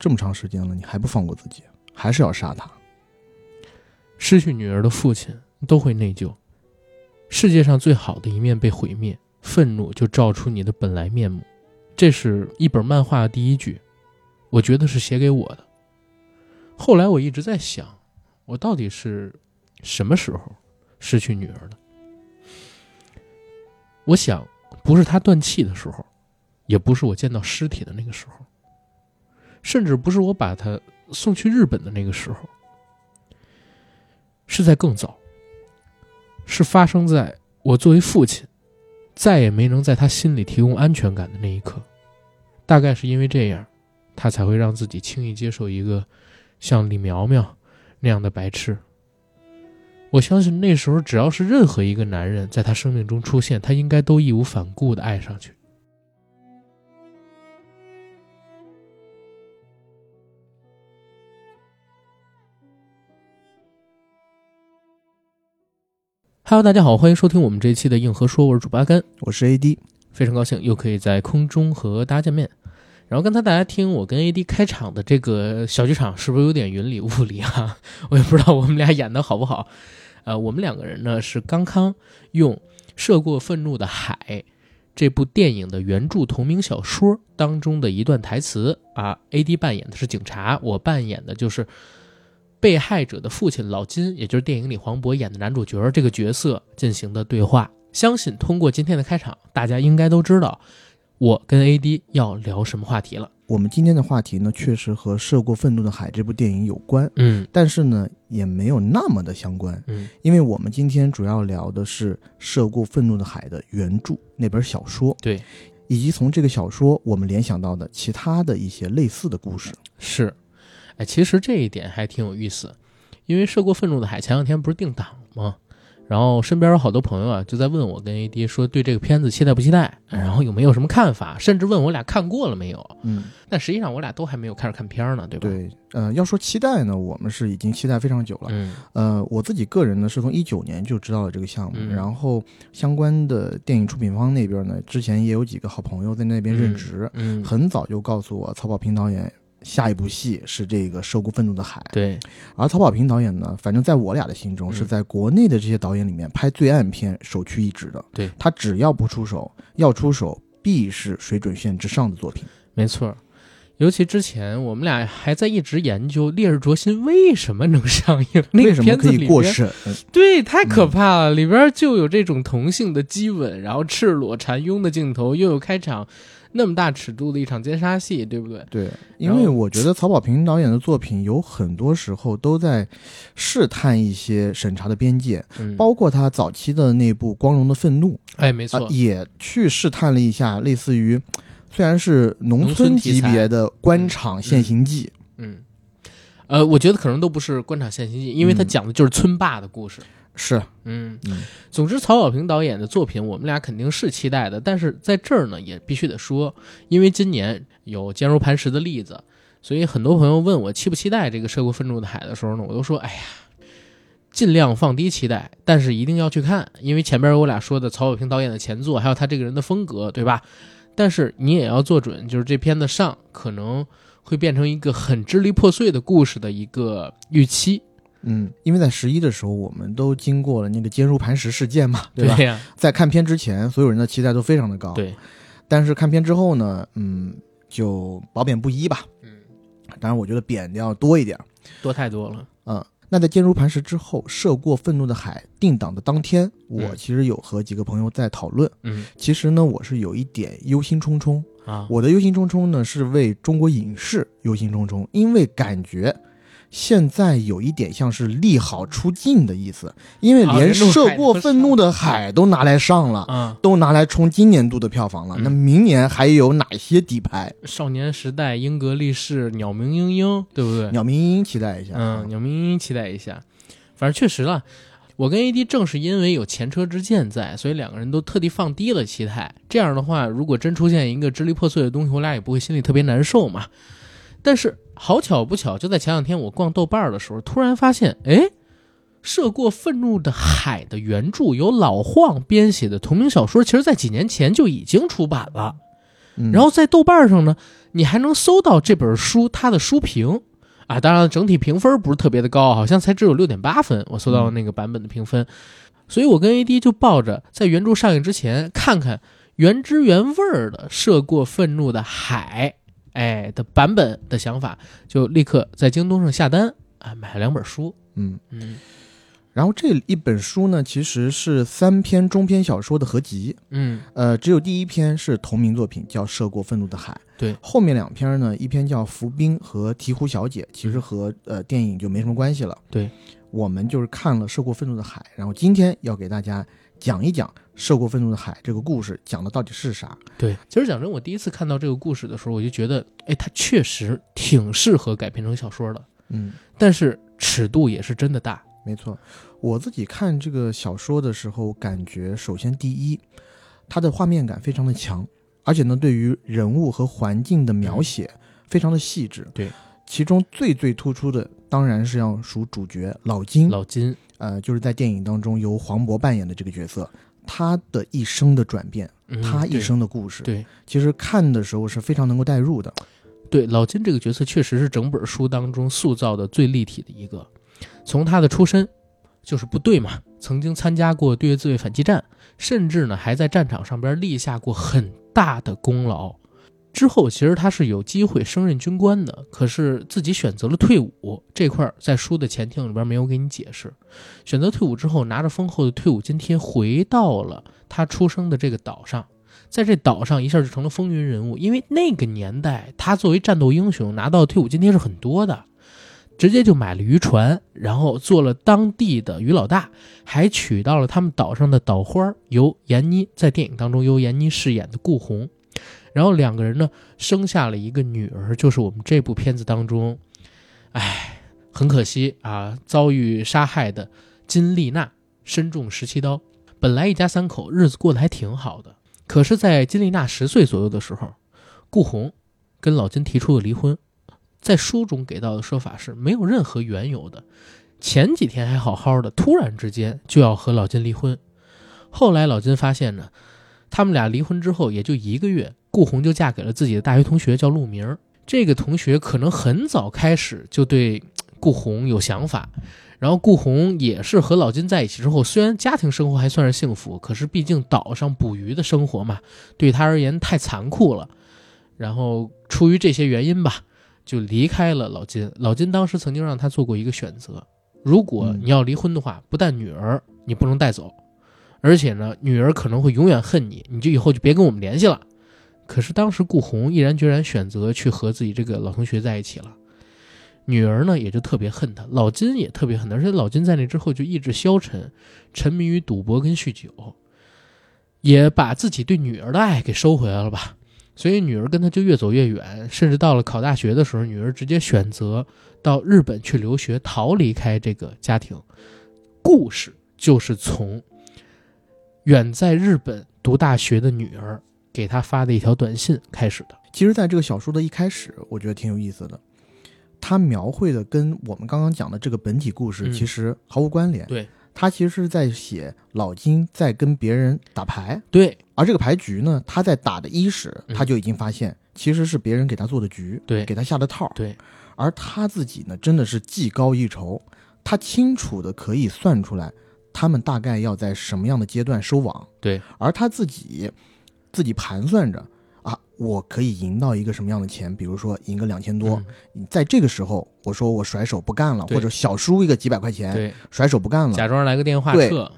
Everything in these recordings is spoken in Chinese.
这么长时间了，你还不放过自己，还是要杀他。失去女儿的父亲都会内疚，世界上最好的一面被毁灭，愤怒就照出你的本来面目。这是一本漫画的第一句，我觉得是写给我的。后来我一直在想，我到底是什么时候失去女儿的？我想，不是她断气的时候，也不是我见到尸体的那个时候，甚至不是我把他送去日本的那个时候，是在更早，是发生在我作为父亲再也没能在他心里提供安全感的那一刻。大概是因为这样，他才会让自己轻易接受一个像李苗苗那样的白痴。我相信那时候，只要是任何一个男人在他生命中出现，他应该都义无反顾的爱上去。Hello，大家好，欢迎收听我们这一期的硬核说，我是主八甘，我是 AD，非常高兴又可以在空中和大家见面。然后刚才大家听我跟 AD 开场的这个小剧场，是不是有点云里雾里啊？我也不知道我们俩演的好不好。呃，我们两个人呢是刚刚用《涉过愤怒的海》这部电影的原著同名小说当中的一段台词啊，AD 扮演的是警察，我扮演的就是被害者的父亲老金，也就是电影里黄渤演的男主角这个角色进行的对话。相信通过今天的开场，大家应该都知道我跟 AD 要聊什么话题了。我们今天的话题呢，确实和《涉过愤怒的海》这部电影有关，嗯但是呢，也没有那么的相关，嗯因为我们今天主要聊的是《涉过愤怒的海》的原著那本小说，对，以及从这个小说我们联想到的其他的一些类似的故事。是，哎，其实这一点还挺有意思，因为《涉过愤怒的海》前两天不是定档吗？然后身边有好多朋友啊，就在问我跟 AD 说对这个片子期待不期待，然后有没有什么看法，甚至问我俩看过了没有。嗯，但实际上我俩都还没有开始看片儿呢，对吧？，对，呃，要说期待呢，我们是已经期待非常久了。嗯呃，我自己个人呢是从一九年就知道了这个项目，嗯然后相关的电影出品方那边呢，之前也有几个好朋友在那边任职，嗯，很早就告诉我曹保平导演下一部戏是这个《涉过愤怒的海》，对，而曹保平导演呢，反正在我俩的心中嗯是在国内的这些导演里面拍罪案片首屈一指的。对他只要不出手，要出手必是水准线之上的作品。没错。尤其之前我们俩还在一直研究《烈日灼心》为什么能上映，那 个为什么片子里边可以过审？对，太可怕了！里边就有这种同性的激吻，然后赤裸缠拥的镜头，又有开场那么大尺度的一场奸杀戏，对不对？对，因为我觉得曹保平导演的作品有很多时候都在试探一些审查的边界，嗯，包括他早期的那部《光荣的愤怒哎，没》啊、错，也去试探了一下，类似于虽然是农农村级别的官场现行记，嗯，呃，我觉得可能都不是官场现行记，因为他嗯。讲的就是村霸的故事。是，嗯，嗯。总之，曹保平导演的作品我们俩肯定是期待的，但是在这儿呢，也必须得说，因为今年有坚如磐石的例子，所以很多朋友问我期不期待这个《涉过愤怒的海》的时候呢，我都说，哎呀，尽量放低期待，但是一定要去看，因为前边我俩说的曹保平导演的前作，还有他这个人的风格，对吧？但是你也要做准，就是这片子上可能会变成一个很支离破碎的故事的一个预期，嗯，因为在十一的时候，我们都经过了那个坚如磐石事件嘛，对吧？呀、在看片之前，所有人的期待都非常的高，。对，但是看片之后呢，嗯，就褒贬不一吧。嗯，当然，我觉得贬的要多一点。多太多了，嗯，那在坚如磐石之后，涉过愤怒的海定档的当天，我嗯其实有和几个朋友在讨论。嗯其实呢，我是有一点忧心忡忡。啊，我的忧心忡忡呢，是为中国影视忧心忡忡，因为感觉现在有一点像是利好出尽的意思，因为连涉过愤怒的海都拿来上了。啊，都拿来冲今年度的票房了，嗯那明年还有哪些底牌？少年时代、英格力士、鸟鸣莺莺，对不对？鸟鸣莺莺期待一下。嗯，，鸟鸣莺莺期待一下。反正确实了，我跟 AD 正是因为有前车之鉴在，所以两个人都特地放低了期待。这样的话，如果真出现一个支离破碎的东西，我俩也不会心里特别难受嘛。但是好巧不巧，就在前两天我逛豆瓣儿的时候，突然发现，哎，《涉过愤怒的海》的原著由老晃编写的同名小说，其实在几年前就已经出版了。嗯然后在豆瓣上呢，你还能搜到这本书它的书评啊，当然整体评分不是特别的高，好像才只有六点八分，我搜到的那个版本的评分。所以我跟 AD 就抱着在原著上映之前看看原汁原味儿的涉过愤怒的海，哎的版本的想法，就立刻在京东上下单啊，买了两本书。嗯，嗯。然后这一本书呢，其实是三篇中篇小说的合集，嗯。呃，只有第一篇是同名作品，叫《涉过愤怒的海》。对，后面两篇呢，一篇叫《浮冰》和《鹈鹕小姐》，其实和呃电影就没什么关系了。对，我们就是看了《涉过愤怒的海》，然后今天要给大家讲一讲《涉过愤怒的海》这个故事讲的到底是啥。对，其实讲真，我第一次看到这个故事的时候，我就觉得，哎，它确实挺适合改编成小说的，嗯，但是尺度也是真的大。没错，我自己看这个小说的时候，感觉首先第一，它的画面感非常的强，而且呢，对于人物和环境的描写非常的细致。对，其中最最突出的当然是要数主角老金，老金，呃，就是在电影当中由黄渤扮演的这个角色，他的一生的转变，嗯他一生的故事，对其实看的时候是非常能够代入的。对老金这个角色确实是整本书当中塑造的最立体的一个。从他的出身就是部队嘛，曾经参加过对越自卫反击战，甚至呢还在战场上边立下过很大的功劳。之后其实他是有机会升任军官的，可是自己选择了退伍这块儿在书的前庭里边没有给你解释。选择退伍之后，拿着丰厚的退伍津贴回到了他出生的这个岛上，在这岛上一下就成了风云人物。因为那个年代，他作为战斗英雄拿到退伍津贴是很多的，直接就买了渔船，然后做了当地的渔老大，还娶到了他们岛上的岛花，由闫妮在电影当中由闫妮饰演的顾红。然后两个人呢生下了一个女儿，就是我们这部片子当中，唉，很可惜啊，遭遇杀害的金丽娜身中十七刀。本来一家三口日子过得还挺好的，可是，在金丽娜十岁左右的时候，顾红跟老金提出了离婚。在书中给到的说法是没有任何缘由的，前几天还好好的，突然之间就要和老金离婚。后来老金发现呢，他们俩离婚之后也就一个月，顾红就嫁给了自己的大学同学，叫陆明。这个同学可能很早开始就对顾红有想法，然后顾红也是和老金在一起之后，虽然家庭生活还算是幸福，可是毕竟岛上捕鱼的生活嘛，对他而言太残酷了。然后出于这些原因吧，就离开了老金。老金当时曾经让他做过一个选择：如果嗯你要离婚的话，不但女儿你不能带走，而且呢，女儿可能会永远恨你，你就以后就别跟我们联系了。可是当时顾红毅然决然选择去和自己这个老同学在一起了，女儿呢也就特别恨他，老金也特别恨他，而且老金在那之后就意志消沉，沉迷于赌博跟酗酒，也把自己对女儿的爱给收回来了吧。所以女儿跟他就越走越远，甚至到了考大学的时候，女儿直接选择到日本去留学，逃离开这个家庭。故事就是从远在日本读大学的女儿给他发的一条短信开始的。其实，在这个小说的一开始，我觉得挺有意思的。他描绘的跟我们刚刚讲的这个本体故事嗯其实毫无关联。对，他其实是在写老金在跟别人打牌，对而这个牌局呢，他在打的伊始，嗯他就已经发现其实是别人给他做的局，对给他下的套。对，而他自己呢，真的是技高一筹，他清楚的可以算出来他们大概要在什么样的阶段收网。对，而他自己自己盘算着啊，我可以赢到一个什么样的钱，比如说赢个两千多，嗯在这个时候，我说我甩手不干了，或者小输一个几百块钱，对，甩手不干了，假装来个电话对撤。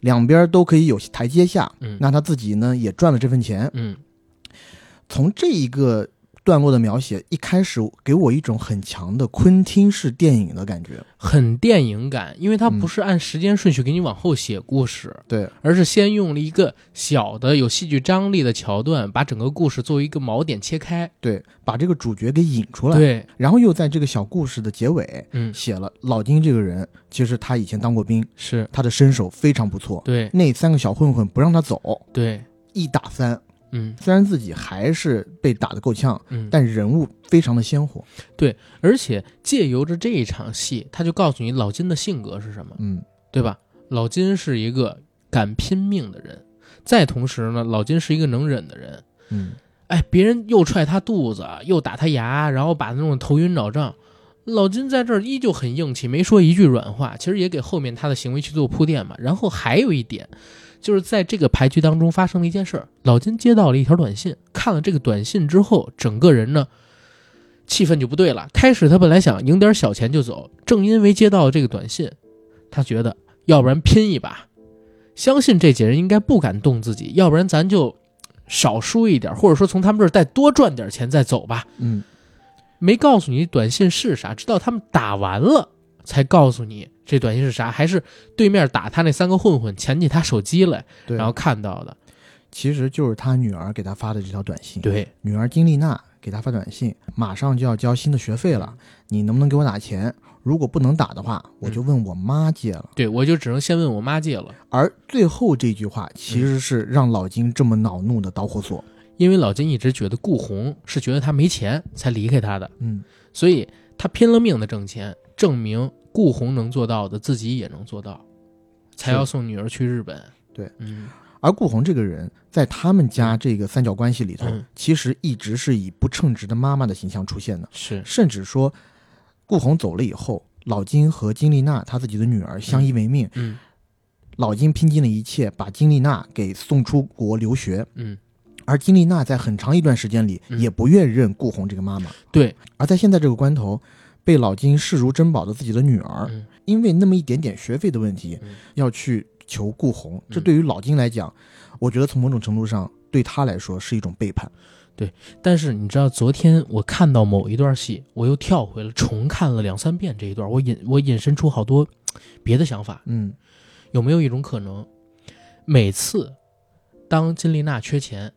两边都可以有台阶下。嗯那他自己呢也赚了这份钱。嗯，从这一个段落的描写，一开始给我一种很强的昆汀式电影的感觉。很电影感，因为它嗯不是按时间顺序给你往后写故事，对，而是先用了一个小的有戏剧张力的桥段，把整个故事作为一个锚点切开。对，把这个主角给引出来，对，然后又在这个小故事的结尾嗯，写了老丁这个人，其实他以前当过兵，是他的身手非常不错。对那三个小混混不让他走，对，一打三，嗯虽然自己还是被打得够呛，嗯，但人物非常的鲜活。对而且借由着这一场戏，他就告诉你老金的性格是什么，嗯，对吧？老金是一个敢拼命的人，再同时呢，老金是一个能忍的人。嗯哎，别人又踹他肚子，又打他牙，然后把他弄得头晕脑胀。老金在这儿依旧很硬气，没说一句软话，其实也给后面他的行为去做铺垫嘛。然后还有一点，就是在这个牌局当中发生了一件事儿，老金接到了一条短信，看了这个短信之后，整个人呢气氛就不对了。开始他本来想赢点小钱就走，正因为接到了这个短信，他觉得要不然拼一把，相信这几人应该不敢动自己，要不然咱就少输一点，或者说从他们这儿再多赚点钱再走吧。嗯，没告诉你短信是啥，直到他们打完了才告诉你这短信是啥，还是对面打他那三个混混捡起他手机来，然后看到的。其实就是他女儿给他发的这条短信。对，女儿金丽娜给他发短信，马上就要交新的学费了，你能不能给我打钱？如果不能打的话，我就问我妈借了。对我就只能先问我妈借了，而最后这句话其实是让老金这么恼怒的导火索。因为老金一直觉得顾红是觉得他没钱才离开他的，嗯，所以他拼了命的挣钱，证明顾红能做到的，自己也能做到，才要送女儿去日本。对，嗯，而顾红这个人，在他们家这个三角关系里头，嗯。其实一直是以不称职的妈妈的形象出现的，是，甚至说，顾红走了以后，老金和金丽娜她自己的女儿相依为命，嗯。老金拼尽了一切把金丽娜给送出国留学，嗯，而金丽娜在很长一段时间里嗯。也不愿认顾红这个妈妈，对，而在现在这个关头，被老金视如珍宝的自己的女儿，嗯因为那么一点点学费的问题，嗯要去求顾红，这嗯对于老金来讲，我觉得从某种程度上对他来说是一种背叛。对但是你知道，昨天我看到某一段戏，我又跳回了重看了两三遍这一段，我引我引申出好多别的想法。嗯有没有一种可能，每次当金丽娜缺钱，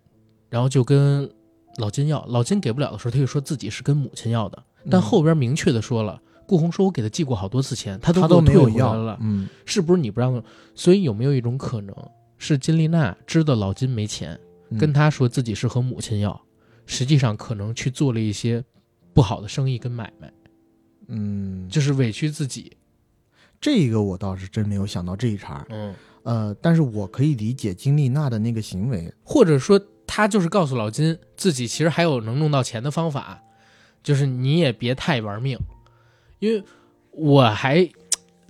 然后就跟老金要，老金给不了的时候，他就说自己是跟母亲要的，但嗯后边明确的说了，顾红说我给他寄过好多次钱，他都都没有要了，嗯，是不是你不让？所以有没有一种可能，是金丽娜知道老金没钱，嗯跟他说自己是和母亲要，实际上可能去做了一些不好的生意跟买卖，嗯，就是委屈自己。这个我倒是真没有想到这一茬。嗯，呃，但是我可以理解金丽娜的那个行为。或者说她就是告诉老金，自己其实还有能弄到钱的方法，就是你也别太玩命，因为我还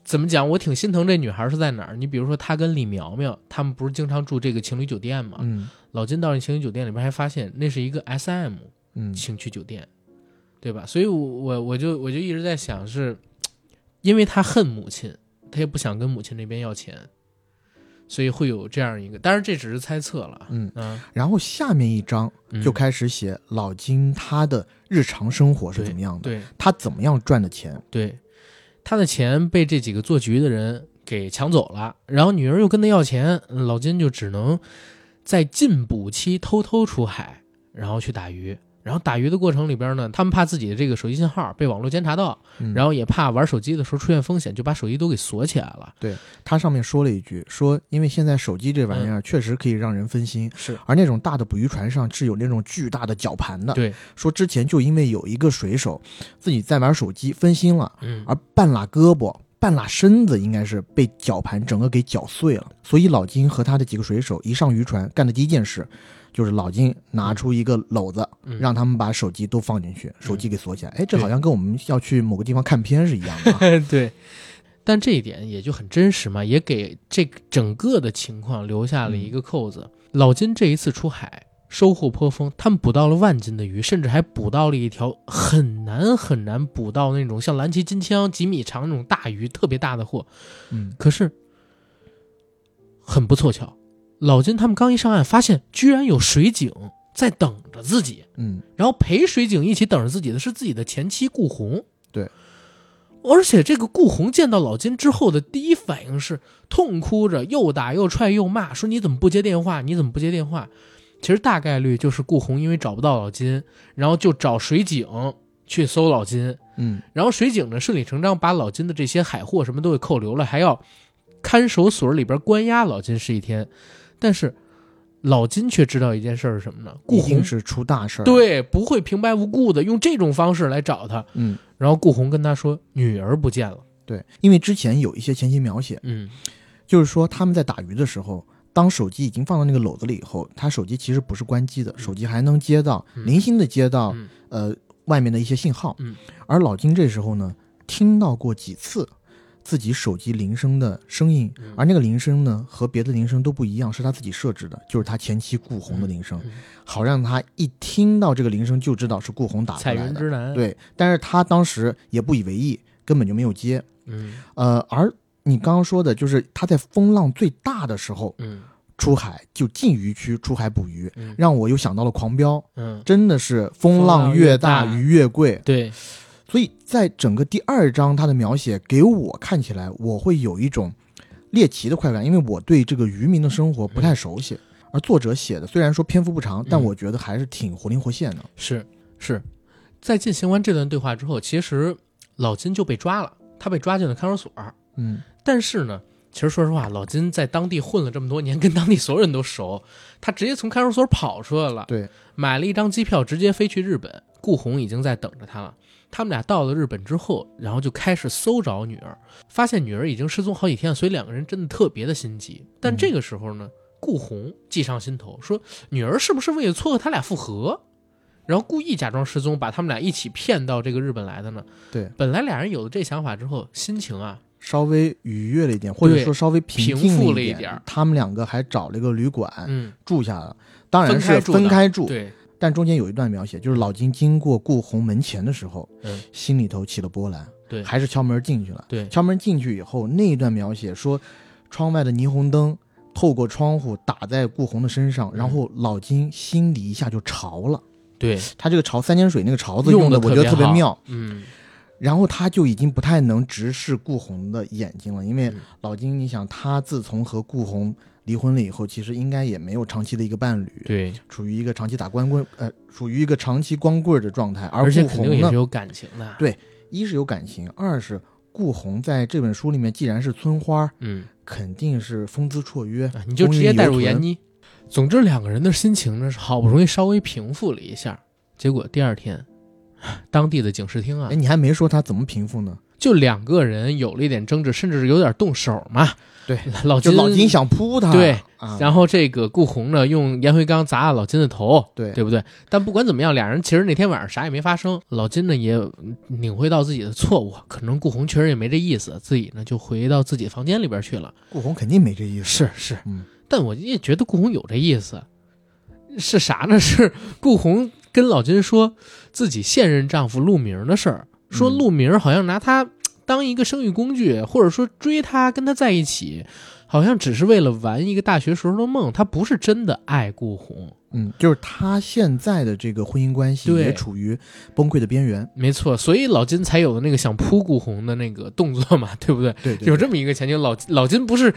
怎么讲，我挺心疼这女孩是在哪儿。你比如说，她跟李苗苗他们不是经常住这个情侣酒店吗？嗯老金到那情侣酒店里边还发现那是一个 S M 嗯情趣酒店，对吧？所以我，我我就我就一直在想是，因为他恨母亲，他也不想跟母亲那边要钱，所以会有这样一个。当然，这只是猜测了。嗯，嗯，然后下面一章嗯就开始写老金他的日常生活是怎么样的，对他怎么样赚的钱。对，他的钱被这几个做局的人给抢走了，然后女儿又跟他要钱，嗯老金就只能在禁捕期偷偷出海，然后去打鱼。然后打鱼的过程里边呢，他们怕自己的这个手机信号被网络监察到，嗯然后也怕玩手机的时候出现风险，就把手机都给锁起来了。对他上面说了一句，说因为现在手机这玩意儿确实可以让人分心，是而那种大的捕鱼船上是有那种巨大的绞盘的。对，说之前就因为有一个水手自己在玩手机分心了，嗯，而半拉胳膊、半拉身子应该是被绞盘整个给绞碎了。所以老金和他的几个水手一上渔船，干的第一件事就是老金拿出一个篓子，嗯让他们把手机都放进去，手机给锁起来。哎，这好像跟我们要去某个地方看片是一样的、啊。对，但这一点也就很真实嘛，也给这整个的情况留下了一个扣子。老金这一次出海收获颇丰，他们捕到了万斤的鱼，甚至还捕到了一条很难很难捕到那种像蓝鳍金枪几米长那种大鱼，特别大的货。嗯可是很不凑巧，老金他们刚一上岸，发现居然有水警在等着自己。嗯然后陪水警一起等着自己的是自己的前妻顾红。对，而且这个顾红见到老金之后的第一反应是痛哭着，又打又踹又骂，说你怎么不接电话？你怎么不接电话？其实大概率就是顾红因为找不到老金，然后就找水警去搜老金，嗯然后水警呢顺理成章把老金的这些海货什么都给扣留了，还要看守所里边关押老金十一天。但是老金却知道一件事儿是什么呢？顾红是出大事儿。，对，不会平白无故的用这种方式来找他。嗯然后顾红跟他说，女儿不见了。对，因为之前有一些前期描写，嗯就是说他们在打鱼的时候，当手机已经放到那个篓子里以后，他手机其实不是关机的，手机还能接到嗯零星的接到、嗯呃外面的一些信号。嗯而老金这时候呢，听到过几次自己手机铃声的声音，嗯。而那个铃声呢和别的铃声都不一样，是他自己设置的，就是他前妻顾红的铃声，嗯好让他一听到这个铃声就知道是顾红打来的。云之南，，对，但是他当时也不以为意，根本就没有接。嗯。呃，而你刚刚说的就是他在风浪最大的时候嗯。出海，就进渔区出海捕鱼，嗯。让我又想到了狂飙，嗯，真的是风风浪浪越大。鱼越贵。对，所以在整个第二章，他的描写给我看起来，我会有一种猎奇的快感，因为我对这个渔民的生活不太熟悉。而作者写的虽然说篇幅不长，但嗯我觉得还是挺活灵活现的。是是，在进行完这段对话之后，其实老金就被抓了，他被抓进了看守所。嗯但是呢，其实说实话，老金在当地混了这么多年，跟当地所有人都熟，他直接从看守所跑出来了，对，买了一张机票，直接飞去日本。顾红已经在等着他了。他们俩到了日本之后，然后就开始搜找女儿，发现女儿已经失踪好几天了，所以两个人真的特别的心急。但这个时候呢，顾红计上心头，说女儿是不是为了撮合他俩复合，然后故意假装失踪，把他们俩一起骗到这个日本来的呢？对，本来俩人有了这想法之后，心情啊，稍微愉悦了一点，或者说稍微平静一了一点。他们两个还找了一个旅馆、嗯，住下了，当然是分开住分开住。对，但中间有一段描写，就是老金经过顾红门前的时候，嗯。心里头起了波澜，对。还是敲门进去了。对，敲门进去以后，那一段描写说，窗外的霓虹灯透过窗户打在顾红的身上，嗯。然后老金心里一下就潮了。对，他这个潮三点水那个潮字用的，我觉得得特别妙。嗯，然后他就已经不太能直视顾红的眼睛了，因为嗯。老金，你想他自从和顾红离婚了以后，其实应该也没有长期的一个伴侣，对，处于一个长期打光棍，呃，处于一个长期光棍的状态。而而且顾红呢肯定也是，有感情的。对一是有感情，二是顾红在这本书里面既然是村花，嗯，肯定是风姿绰约，啊你就直接带入闫。妮。总之，两个人的心情呢是好不容易稍微平复了一下，结果第二天，当地的警视厅啊哎，，你还没说他怎么平复呢？就两个人有了一点争执，甚至是有点动手嘛。对，老金老金想扑他，对啊，然后这个顾红呢，用烟灰缸砸了老金的头，对对不对？但不管怎么样，俩人其实那天晚上啥也没发生。老金呢也领会到自己的错误，可能顾红确实也没这意思，自己呢就回到自己房间里边去了。顾红肯定没这意思，是是，嗯，但我也觉得顾红有这意思，是啥呢？是顾红跟老金说自己现任丈夫陆明的事儿，说嗯陆明好像拿他当一个生育工具，或者说追他跟他在一起，好像只是为了玩一个大学时候的梦，他不是真的爱顾红。嗯，就是他现在的这个婚姻关系对也处于崩溃的边缘，没错，所以老金才有了那个想扑顾红的那个动作嘛，对不对？对对有这么一个前景，老老金不是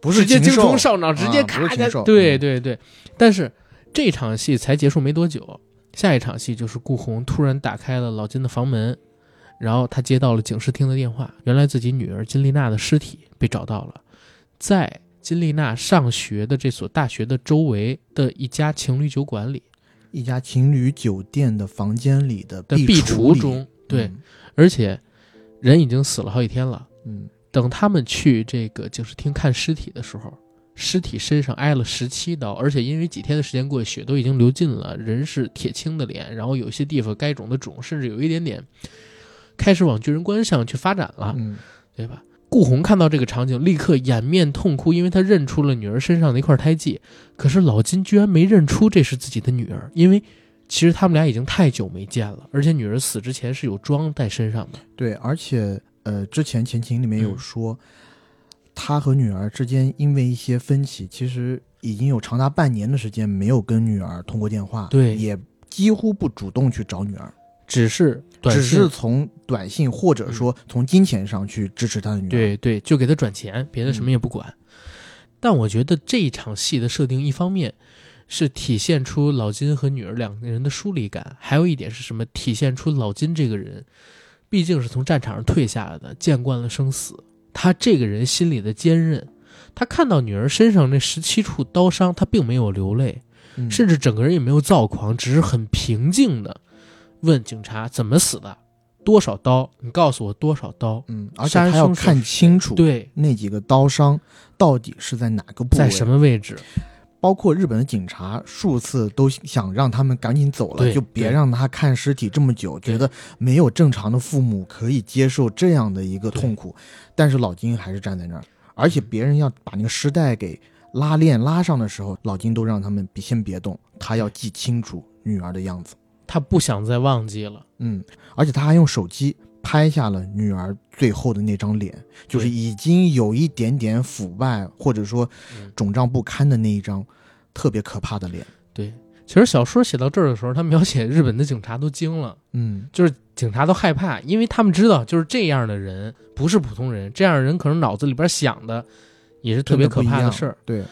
不是直接精禽兽虫上脑，直接啊不咔咔是禽兽，嗯对对对。但是这场戏才结束没多久，下一场戏就是顾红突然打开了老金的房门，然后他接到了警视厅的电话，原来自己女儿金丽娜的尸体被找到了，在金丽娜上学的这所大学的周围的一家情侣酒馆里一家情侣酒店的房间里的的壁橱中，对，而且人已经死了好几天了。嗯，等他们去这个警视厅看尸体的时候，尸体身上挨了十七刀，而且因为几天的时间过去，血都已经流尽了，人是铁青的脸，然后有些地方该肿的肿，甚至有一点点开始往巨人观上去发展了，嗯，对吧？顾红看到这个场景，立刻掩面痛哭，因为他认出了女儿身上的一块胎记。可是老金居然没认出这是自己的女儿，因为其实他们俩已经太久没见了，而且女儿死之前是有妆在身上的。对，而且呃，之前前情里面有嗯说，他和女儿之间因为一些分歧，其实已经有长达半年的时间没有跟女儿通过电话，对也几乎不主动去找女儿，只是只是从短信或者说从金钱上去支持他的女儿。，对对，就给他转钱，别的什么也不管。但我觉得这一场戏的设定，一方面是体现出老金和女儿两个人的疏离感，还有一点是什么？体现出老金这个人，毕竟是从战场上退下来的，见惯了生死，他这个人心里的坚韧。他看到女儿身上那十七处刀伤，他并没有流泪，嗯、甚至整个人也没有躁狂，只是很平静的问警察怎么死的，多少刀？你告诉我多少刀？嗯，而且杀人凶手他要看清楚对，那几个刀伤到底是在哪个部位，在什么位置？包括日本的警察数次都想让他们赶紧走了，就别让他看尸体这么久，觉得没有正常的父母可以接受这样的一个痛苦。但是老金还是站在那儿，而且别人要把那个尸袋给拉链拉上的时候，老金都让他们别先别动，他要记清楚女儿的样子。他不想再忘记了。嗯，而且他还用手机拍下了女儿最后的那张脸，就是已经有一点点腐败或者说嗯肿胀不堪的那一张特别可怕的脸。对，其实小说写到这儿的时候，他描写日本的警察都惊了，嗯，就是警察都害怕，因为他们知道，就是这样的人不是普通人，这样的人可能脑子里边想的也是特别可怕的事儿。对，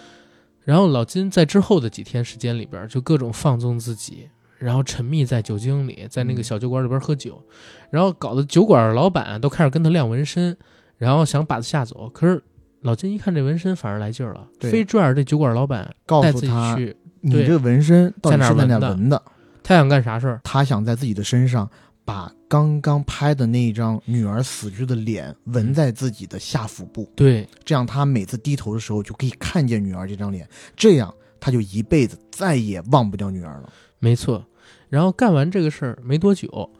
然后老金在之后的几天时间里边，就各种放纵自己，然后沉迷在酒精里，在那个嗯小酒馆里边喝酒，然后搞得酒馆老板都开始跟他亮纹身，然后想把他吓走。可是老金一看这纹身，反而来劲儿了，对非拽着这酒馆老板告诉他去，你这纹身到底在哪儿是在哪纹的？他想干啥事儿？他想在自己的身上把刚刚拍的那一张女儿死去的脸纹嗯在自己的下腹部，对，这样他每次低头的时候就可以看见女儿这张脸，这样他就一辈子再也忘不掉女儿了。没错。然后干完这个事儿没多久，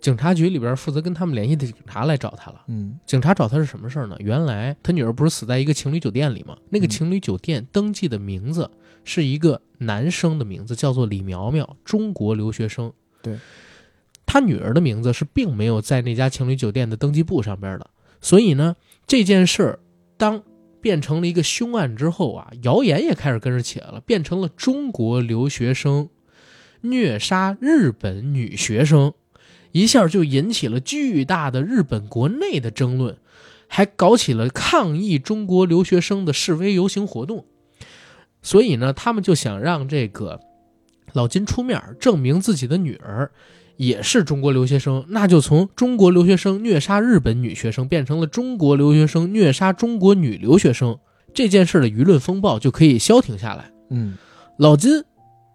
警察局里边负责跟他们联系的警察来找他了。嗯警察找他是什么事儿呢？原来他女儿不是死在一个情侣酒店里吗？那个嗯情侣酒店登记的名字是一个男生的名字，叫做李苗苗，中国留学生。对，他女儿的名字是并没有在那家情侣酒店的登记簿上边的。所以呢，这件事儿当变成了一个凶案之后啊，谣言也开始跟着起来了，变成了中国留学生虐杀日本女学生。一下就引起了巨大的日本国内的争论，还搞起了抗议中国留学生的示威游行活动。所以呢，他们就想让这个老金出面证明自己的女儿也是中国留学生，那就从中国留学生虐杀日本女学生变成了中国留学生虐杀中国女留学生，这件事的舆论风暴就可以消停下来。嗯老金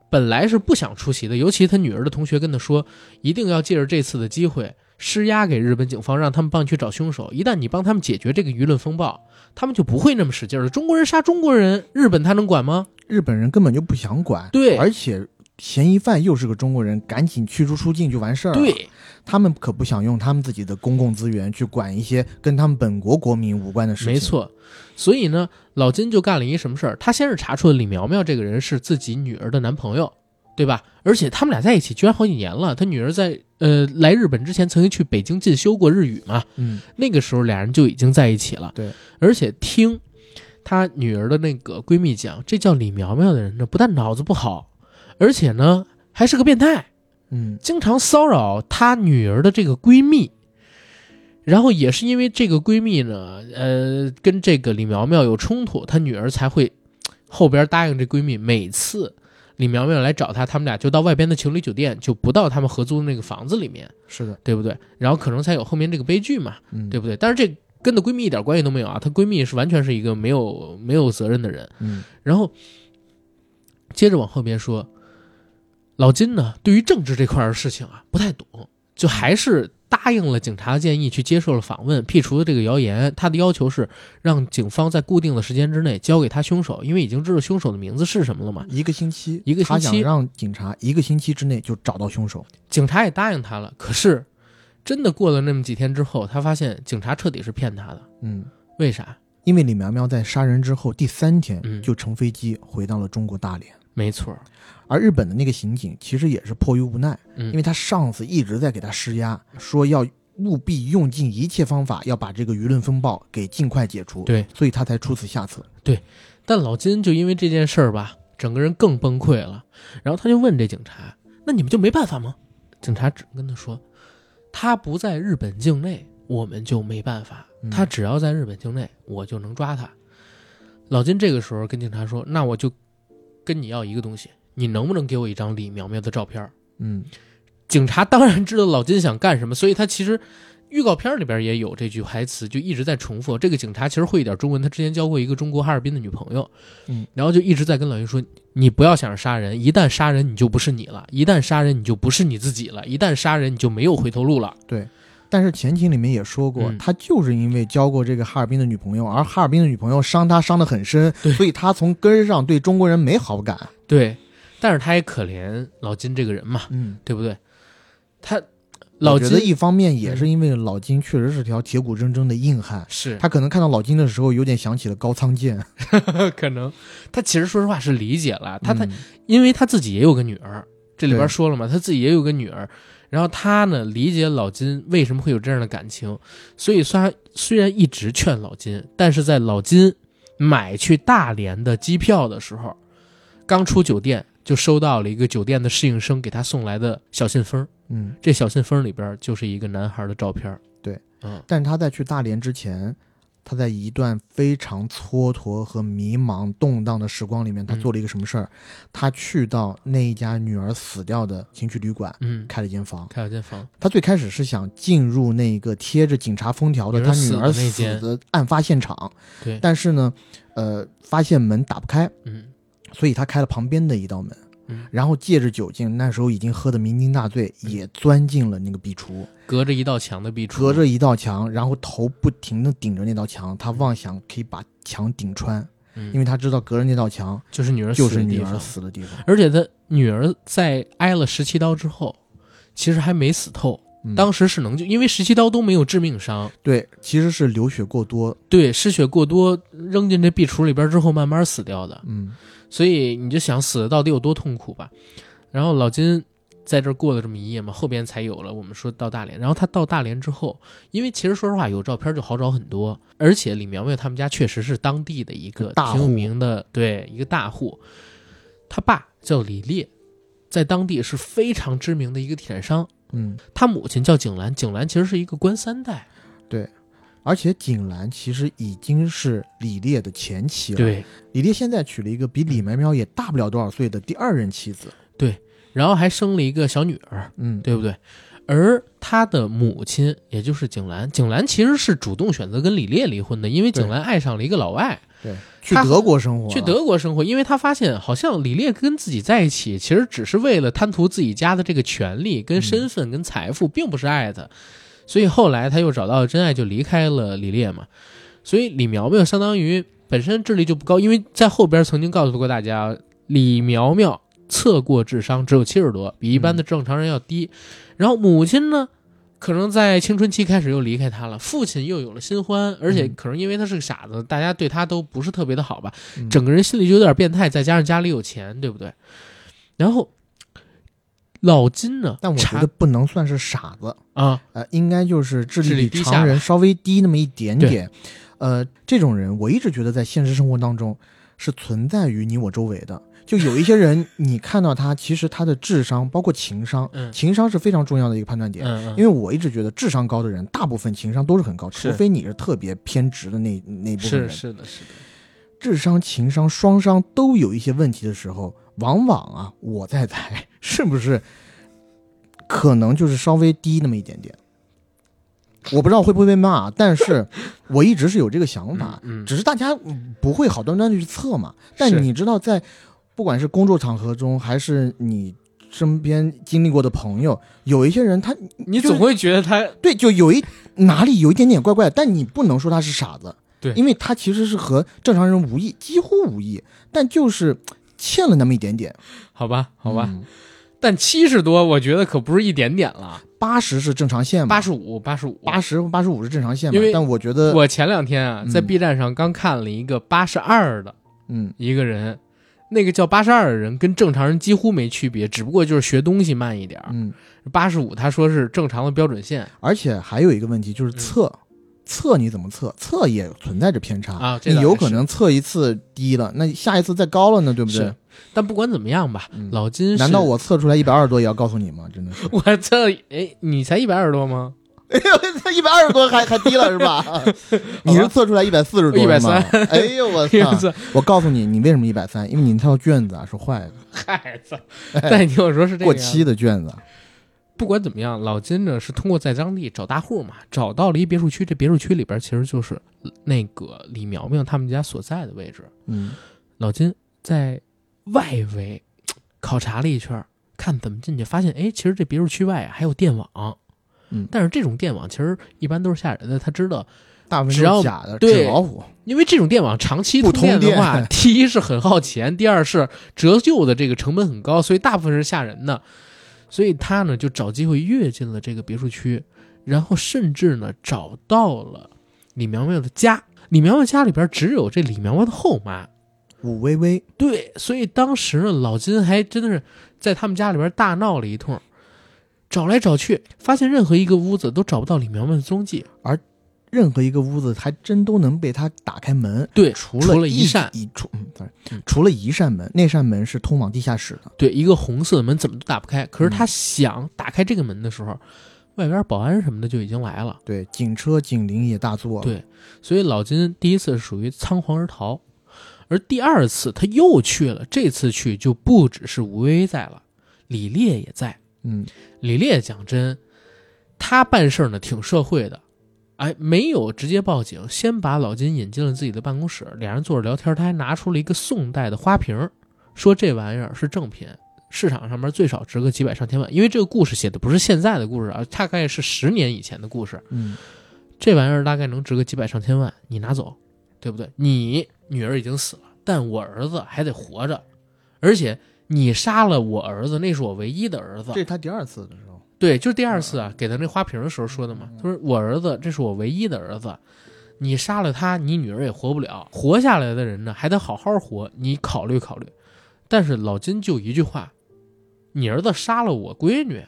本来是不想出席的，尤其他女儿的同学跟他说，一定要借着这次的机会施压给日本警方，让他们帮你去找凶手。一旦你帮他们解决这个舆论风暴，他们就不会那么使劲了。中国人杀中国人，日本他能管吗？日本人根本就不想管，对而且嫌疑犯又是个中国人，赶紧驱逐出境就完事儿了。，对，他们可不想用他们自己的公共资源去管一些跟他们本国国民无关的事情。没，错。所以呢，老金就干了一什么事儿？他先是查出了李苗苗这个人是自己女儿的男朋友，对吧？而且他们俩在一起居然好几年了。他女儿在呃来日本之前曾经去北京进修过日语嘛，嗯，那个时候俩人就已经在一起了。对，而且听她女儿的那个闺蜜讲，这叫李苗苗的人呢，不但脑子不好，而且呢还是个变态，嗯经常骚扰她女儿的这个闺蜜。然后也是因为这个闺蜜呢，呃，跟这个李苗苗有冲突，她女儿才会后边答应这闺蜜，每次李苗苗来找她，他们俩就到外边的情侣酒店，就不到他们合租的那个房子里面，是的，对不对？然后可能才有后面这个悲剧嘛。嗯，对不对？但是这跟她闺蜜一点关系都没有啊，她闺蜜是完全是一个没有没有责任的人。嗯然后接着往后边说，老金呢，对于政治这块的事情啊不太懂，就还是答应了警察的建议，去接受了访问，辟除了这个谣言。他的要求是让警方在固定的时间之内交给他凶手，因为已经知道凶手的名字是什么了嘛。一个星期，一个星期他想让警察一个星期之内就找到凶手。警察也答应他了，可是真的过了那么几天之后，他发现警察彻底是骗他的。嗯，为啥？因为李苗苗在杀人之后第三天嗯就乘飞机回到了中国大连，没错，而日本的那个刑警其实也是迫于无奈，嗯，因为他上司一直在给他施压，说要务必用尽一切方法要把这个舆论风暴给尽快解除，对，所以他才出此下策。对但老金就因为这件事儿吧，整个人更崩溃了。然后他就问这警察：“那你们就没办法吗？”警察只跟他说：“他不在日本境内，我们就没办法。嗯他只要在日本境内，我就能抓他。”老金这个时候跟警察说：“那我就跟你要一个东西，你能不能给我一张李苗苗的照片？”嗯警察当然知道老金想干什么，所以他其实预告片里边也有这句台词，就一直在重复。这个警察其实会一点中文，他之前交过一个中国哈尔滨的女朋友，嗯，然后就一直在跟老金说：“你不要想着杀人，一旦杀人你就不是你了，一旦杀人你就不是你自己了，一旦杀人你就没有回头路了。但是前情里面也说过，嗯。他就是因为交过这个哈尔滨的女朋友，而哈尔滨的女朋友伤他伤得很深，所以他从根儿上对中国人没好感。对，但是他也可怜老金这个人嘛，嗯，对不对？他老金我觉得一方面也是因为老金确实是条铁骨铮铮的硬汉，是。他可能看到老金的时候有点想起了高仓健。可能。他其实说实话是理解了他，他嗯。因为他自己也有个女儿，这里边说了嘛，他自己也有个女儿，然后他呢理解老金为什么会有这样的感情，所以虽然虽然一直劝老金，但是在老金买去大连的机票的时候，刚出酒店就收到了一个酒店的侍应生给他送来的小信封，嗯，这小信封里边就是一个男孩的照片。对，嗯，但是他在去大连之前，他在一段非常蹉跎和迷茫、动荡的时光里面，他嗯。做了一个什么事儿？他去到那一家女儿死掉的情趣旅馆，嗯，开了一间房。开了间房，他最开始是想进入那个贴着警察封条的他女儿死的案发现场，对，但是呢，呃，发现门打不开，嗯。所以他开了旁边的一道门，嗯，然后借着酒劲，那时候已经喝得酩酊大醉，也钻进了那个壁橱，隔着一道墙的壁橱，隔着一道墙，然后头不停地顶着那道墙，他妄想可以把墙顶穿，嗯，因为他知道隔着那道墙就是女儿就是女儿死的地方。而且他女儿在挨了十七刀之后，其实还没死透，嗯。当时是能救，因为十七刀都没有致命伤，对，其实是流血过多，对，失血过多扔进这壁橱里边之后慢慢死掉的，嗯所以你就想死的到底有多痛苦吧。然后老金在这儿过了这么一夜嘛，后边才有了我们说到大连。然后他到大连之后，因为其实说实话有照片就好找很多，而且李苗苗他们家确实是当地的一个挺有大户名的，对，一个大户。他爸叫李烈，在当地是非常知名的一个铁商。嗯，他母亲叫景兰，景兰其实是一个官三代，而且景兰其实已经是李烈的前妻了。，对，李烈现在娶了一个比李苗苗也大不了多少岁的第二任妻子。对然后还生了一个小女儿，嗯，对不对？而他的母亲，也就是景兰，景兰其实是主动选择跟李烈离婚的，因为景兰爱上了一个老外，对，去德国生活，去德国生活，因为他发现好像李烈跟自己在一起，其实只是为了贪图自己家的这个权利、跟身份、跟财富，并不是爱他。所以后来他又找到了真爱，就离开了李烈嘛。所以李苗苗相当于本身智力就不高，因为在后边曾经告诉过大家，李苗苗测过智商只有七十多，比一般的正常人要低。然后母亲呢，可能在青春期开始又离开他了，父亲又有了新欢，而且可能因为他是个傻子，大家对他都不是特别的好吧，嗯整个人心里就有点变态，再加上家里有钱，对不对？然后老金呢，但我觉得不能算是傻子，啊，呃，应该就是智智力力比常人稍微低那么一点点。呃，这种人我一直觉得在现实生活当中是存在于你我周围的。就有一些人，你看到他，其实他的智商包括情商，嗯情商是非常重要的一个判断点。嗯嗯，因为我一直觉得智商高的人，大部分情商都是很高，是除非你是特别偏执的那那部分是人。是的是的，智商、情商双商都有一些问题的时候，往往啊，我在猜 是不是可能就是稍微低那么一点点。我不知道会不会被骂，但是 我一直是有这个想法，嗯嗯。只是大家嗯不会好端端的去测嘛。但你知道，在不管是工作场合中，还是你身边经历过的朋友，有一些人他就你总会觉得他对，就有一哪里有一点点怪怪，但你不能说他是傻子，对。因为他其实是和正常人无异，几乎无异，但就是欠了那么一点点，好吧好吧，嗯。但七十多我觉得可不是一点点了，八十是正常线嘛，八十五八十五。八十八十五是正常线嘛因为，但我觉得，我前两天啊，嗯。在 B 站上刚看了一个八十二的嗯。一个人，那个叫八十二的人跟正常人几乎没区别，只不过就是学东西慢一点儿。嗯，八十五他说是正常的标准线。而且还有一个问题就是测。测你怎么测？测也存在着偏差啊这你有可能测一次低了，那下一次再高了呢，对不对是？但不管怎么样吧，嗯老金是难道我测出来一百二十多也要告诉你吗？真的是，我测哎，你才一百二十多吗？哎 呦一百二十多还还低了是吧？你是测出来一百四十多是吗？130哎呦我操！我告诉你，你为什么一百三？因为你那套卷子啊是坏的，孩子！但你听我说是这过期的卷子。不管怎么样，老金呢是通过在当地找大户嘛，找到了一别墅区。这别墅区里边其实就是那个李苗苗他们家所在的位置。嗯老金在外围考察了一圈，看怎么进去，发现哎，其实这别墅区外啊还有电网，嗯但是这种电网其实一般都是吓人的，他知道，大部分是假的，对纸老虎。因为这种电网长期不通电的话，第一是很耗钱，第二是折旧的这个成本很高，所以大部分是吓人的。所以他呢就找机会跃进了这个别墅区，然后甚至呢找到了李苗苗的家。李苗苗家里边只有这李苗苗的后妈，武微微，对，所以当时呢，老金还真的是在他们家里边大闹了一通，找来找去，发现任何一个屋子都找不到李苗苗的踪迹。任何一个屋子还真都能被他打开门，对，除除了一一扇，一除嗯嗯除了一扇门，那扇门是通往地下室的。对，一个红色的门怎么都打不开。可是嗯他想打开这个门的时候，外边保安什么的就已经来了。对，警车警铃也大作了。对所以老金第一次是属于仓皇而逃，而第二次他又去了。这次去就不只是吴薇薇在了，李烈也在。嗯，李烈讲真，他办事呢挺社会的，哎，没有直接报警，先把老金引进了自己的办公室，俩人坐着聊天，他还拿出了一个宋代的花瓶，说这玩意儿是正品，市场上面最少值个几百上千万。因为这个故事写的不是现在的故事啊，大概是十年以前的故事，嗯，这玩意儿大概能值个几百上千万，你拿走，对不对？你女儿已经死了，但我儿子还得活着，而且你杀了我儿子，那是我唯一的儿子这，是他第二次的。对，就是第二次啊，给他那花瓶的时候说的嘛。他说：“我儿子，这是我唯一的儿子，你杀了他，你女儿也活不了。活下来的人呢，还得好好活，你考虑考虑。”但是老金就一句话：“你儿子杀了我闺女，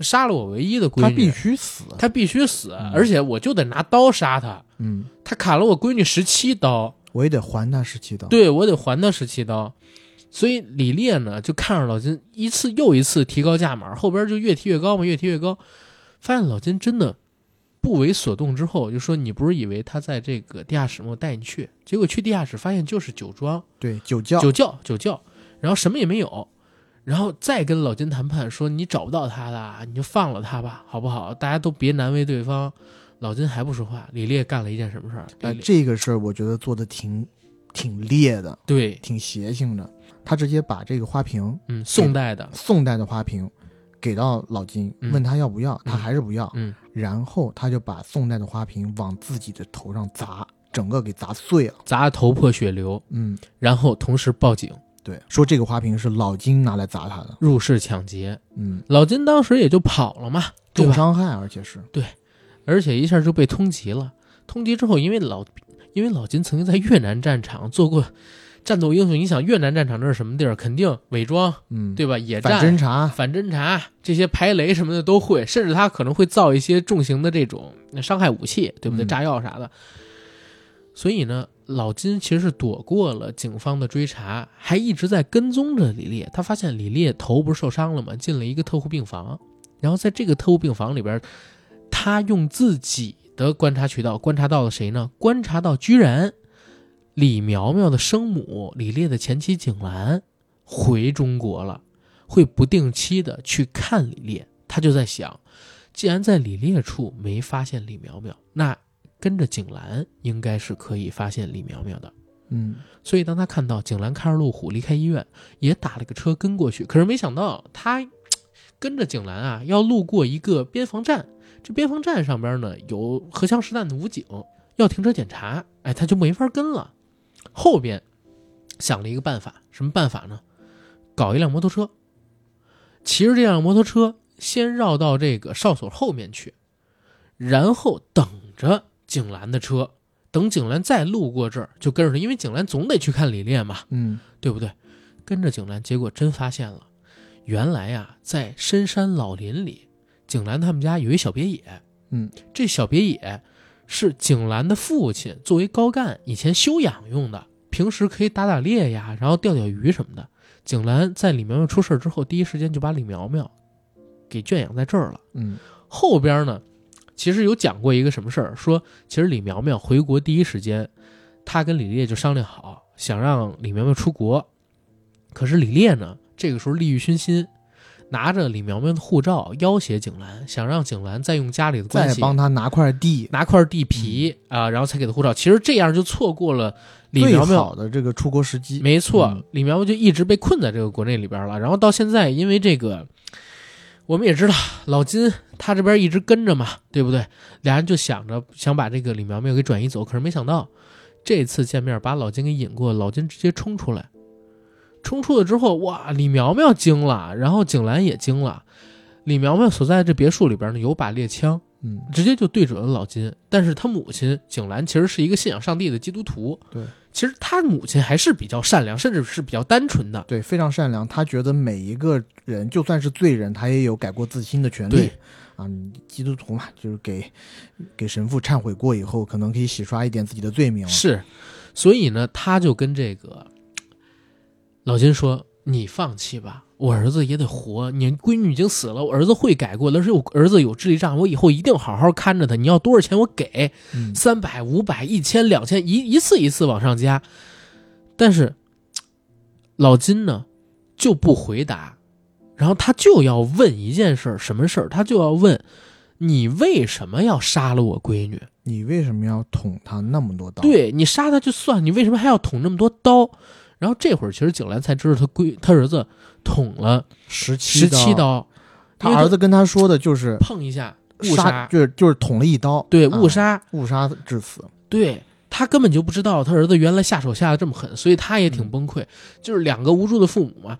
杀了我唯一的闺女，他必须死。他必须死，嗯而且我就得拿刀杀他。嗯，他砍了我闺女十七刀，我也得还他十七刀。，对我得还他十七刀。”所以李烈呢，就看着老金一次又一次提高价码，后边就越提越高嘛，越提越高。发现老金真的不为所动之后，就说：“你不是以为他在这个地下室吗？我带你去。”结果去地下室发现就是酒庄、对，酒窖。酒窖、酒窖，然后什么也没有。然后再跟老金谈判说：“你找不到他了，你就放了他吧，好不好？大家都别难为对方。”老金还不说话。李烈干了一件什么事儿？呃，这个事儿我觉得做的挺挺烈的，对，挺邪性的。他直接把这个花瓶，嗯，宋代的，宋代的花瓶，给到老金，嗯问他要不要，他嗯还是不要。嗯，然后他就把宋代的花瓶往自己的头上砸，整个给砸碎了。砸得头破血流，嗯，然后同时报警对，说这个花瓶是老金拿来砸他的。入室抢劫。嗯，老金当时也就跑了嘛，对吧？重伤害，而且是对而且一下就被通缉了。通缉之后，因为老因为老金曾经在越南战场做过战斗英雄，你想越南战场这是什么地儿？肯定伪装，嗯，对吧？野反战、侦查，反侦察这些排雷什么的都会，甚至他可能会造一些重型的这种伤害武器，对不对？嗯炸药啥的。所以呢，老金其实是躲过了警方的追查，还一直在跟踪着李烈。他发现李烈头不是受伤了吗？进了一个特护病房，然后在这个特护病房里边，他用自己的观察渠道观察到了谁呢？观察到居然李苗苗的生母李烈的前妻景兰回中国了。会不定期的去看李烈，他就在想，既然在李烈处没发现李苗苗，那跟着景兰应该是可以发现李苗苗的。嗯，所以当他看到景兰开着路虎离开医院，也打了个车跟过去，可是没想到他 跟着景兰啊，要路过一个边防站，这边防站上边呢有荷枪实弹的武警，要停车检查，哎，他就没法跟了。后边想了一个办法，什么办法呢？搞一辆摩托车，骑着这辆摩托车先绕到这个哨所后面去，然后等着景兰的车，等景兰再路过这儿就跟着他，因为景兰总得去看李烈嘛，嗯，对不对？跟着景兰，结果真发现了，原来呀，在深山老林里，景兰他们家有一小别野，嗯，这小别野是景兰的父亲作为高干以前休养用的，平时可以打打猎呀，然后钓钓鱼什么的。景兰在李苗苗出事之后，第一时间就把李苗苗给圈养在这儿了。嗯，后边呢，其实有讲过一个什么事儿，说其实李苗苗回国第一时间，他跟李烈就商量好，想让李苗苗出国，可是李烈呢，这个时候利欲熏心，拿着李苗苗的护照要挟景兰，想让景兰再用家里的关再系帮他拿块地，拿块地皮啊、然后才给他护照。其实这样就错过了李最苗苗好的这个出国时机。没错，嗯李苗苗就一直被困在这个国内里边了。然后到现在，因为这个我们也知道老金他这边一直跟着嘛，对不对？俩人就想着想把这个李苗苗给转移走，可是没想到这次见面把老金给引过，老金直接冲出来，冲出了之后，哇，李苗苗惊了，然后景兰也惊了。李苗苗所在的这别墅里边呢，有把猎枪，嗯，直接就对准了老金。但是他母亲景兰其实是一个信仰上帝的基督徒，对，其实他母亲还是比较善良，甚至是比较单纯的。对，非常善良。他觉得每一个人，就算是罪人，他也有改过自新的权利对。啊，基督徒嘛，就是给给神父忏悔过以后，可能可以洗刷一点自己的罪名。是，所以呢，他就跟这个老金说：“你放弃吧，我儿子也得活。你闺女已经死了，我儿子会改过的，而且我儿子有智力障碍，我以后一定好好看着他。你要多少钱我给，嗯，三百、五百、一千、两千，一一次一次往上加。但是老金呢就不回答，然后他就要问一件事儿，什么事儿？他就要问你为什么要杀了我闺女？你为什么要捅他那么多刀？，对你杀他就算，你为什么还要捅那么多刀？然后这会儿其实景兰才知道他闺他儿子捅了十七十七，刀，他儿子跟他说的就是碰一下误杀，就是就是捅了一刀，对啊误杀，误杀致死。对他根本就不知道他儿子原来下手下的这么狠，所以他也挺嗯崩溃。就是两个无助的父母嘛。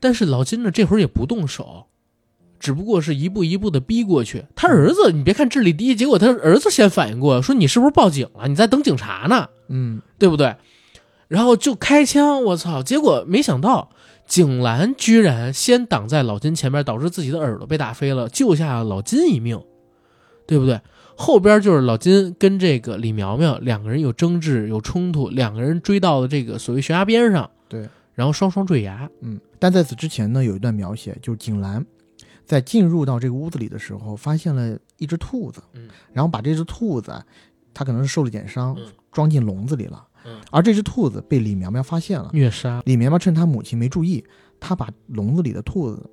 但是老金呢，这会儿也不动手，只不过是一步一步的逼过去。他儿子，你别看智力低，结果他儿子先反应过来，说你是不是报警了？你在等警察呢？嗯，对不对？然后就开枪，我操！结果没想到景兰居然先挡在老金前面，导致自己的耳朵被打飞了，救下了老金一命，对不对？后边就是老金跟这个李苗苗两个人有争执、有冲突，两个人追到了这个所谓悬崖边上，对，然后双双坠崖。嗯，但在此之前呢，有一段描写，就是景兰在进入到这个屋子里的时候，发现了一只兔子，嗯，然后把这只兔子，它可能是受了点伤，嗯装进笼子里了，嗯。而这只兔子被李苗苗发现了，虐杀，李苗苗趁他母亲没注意，他把笼子里的兔子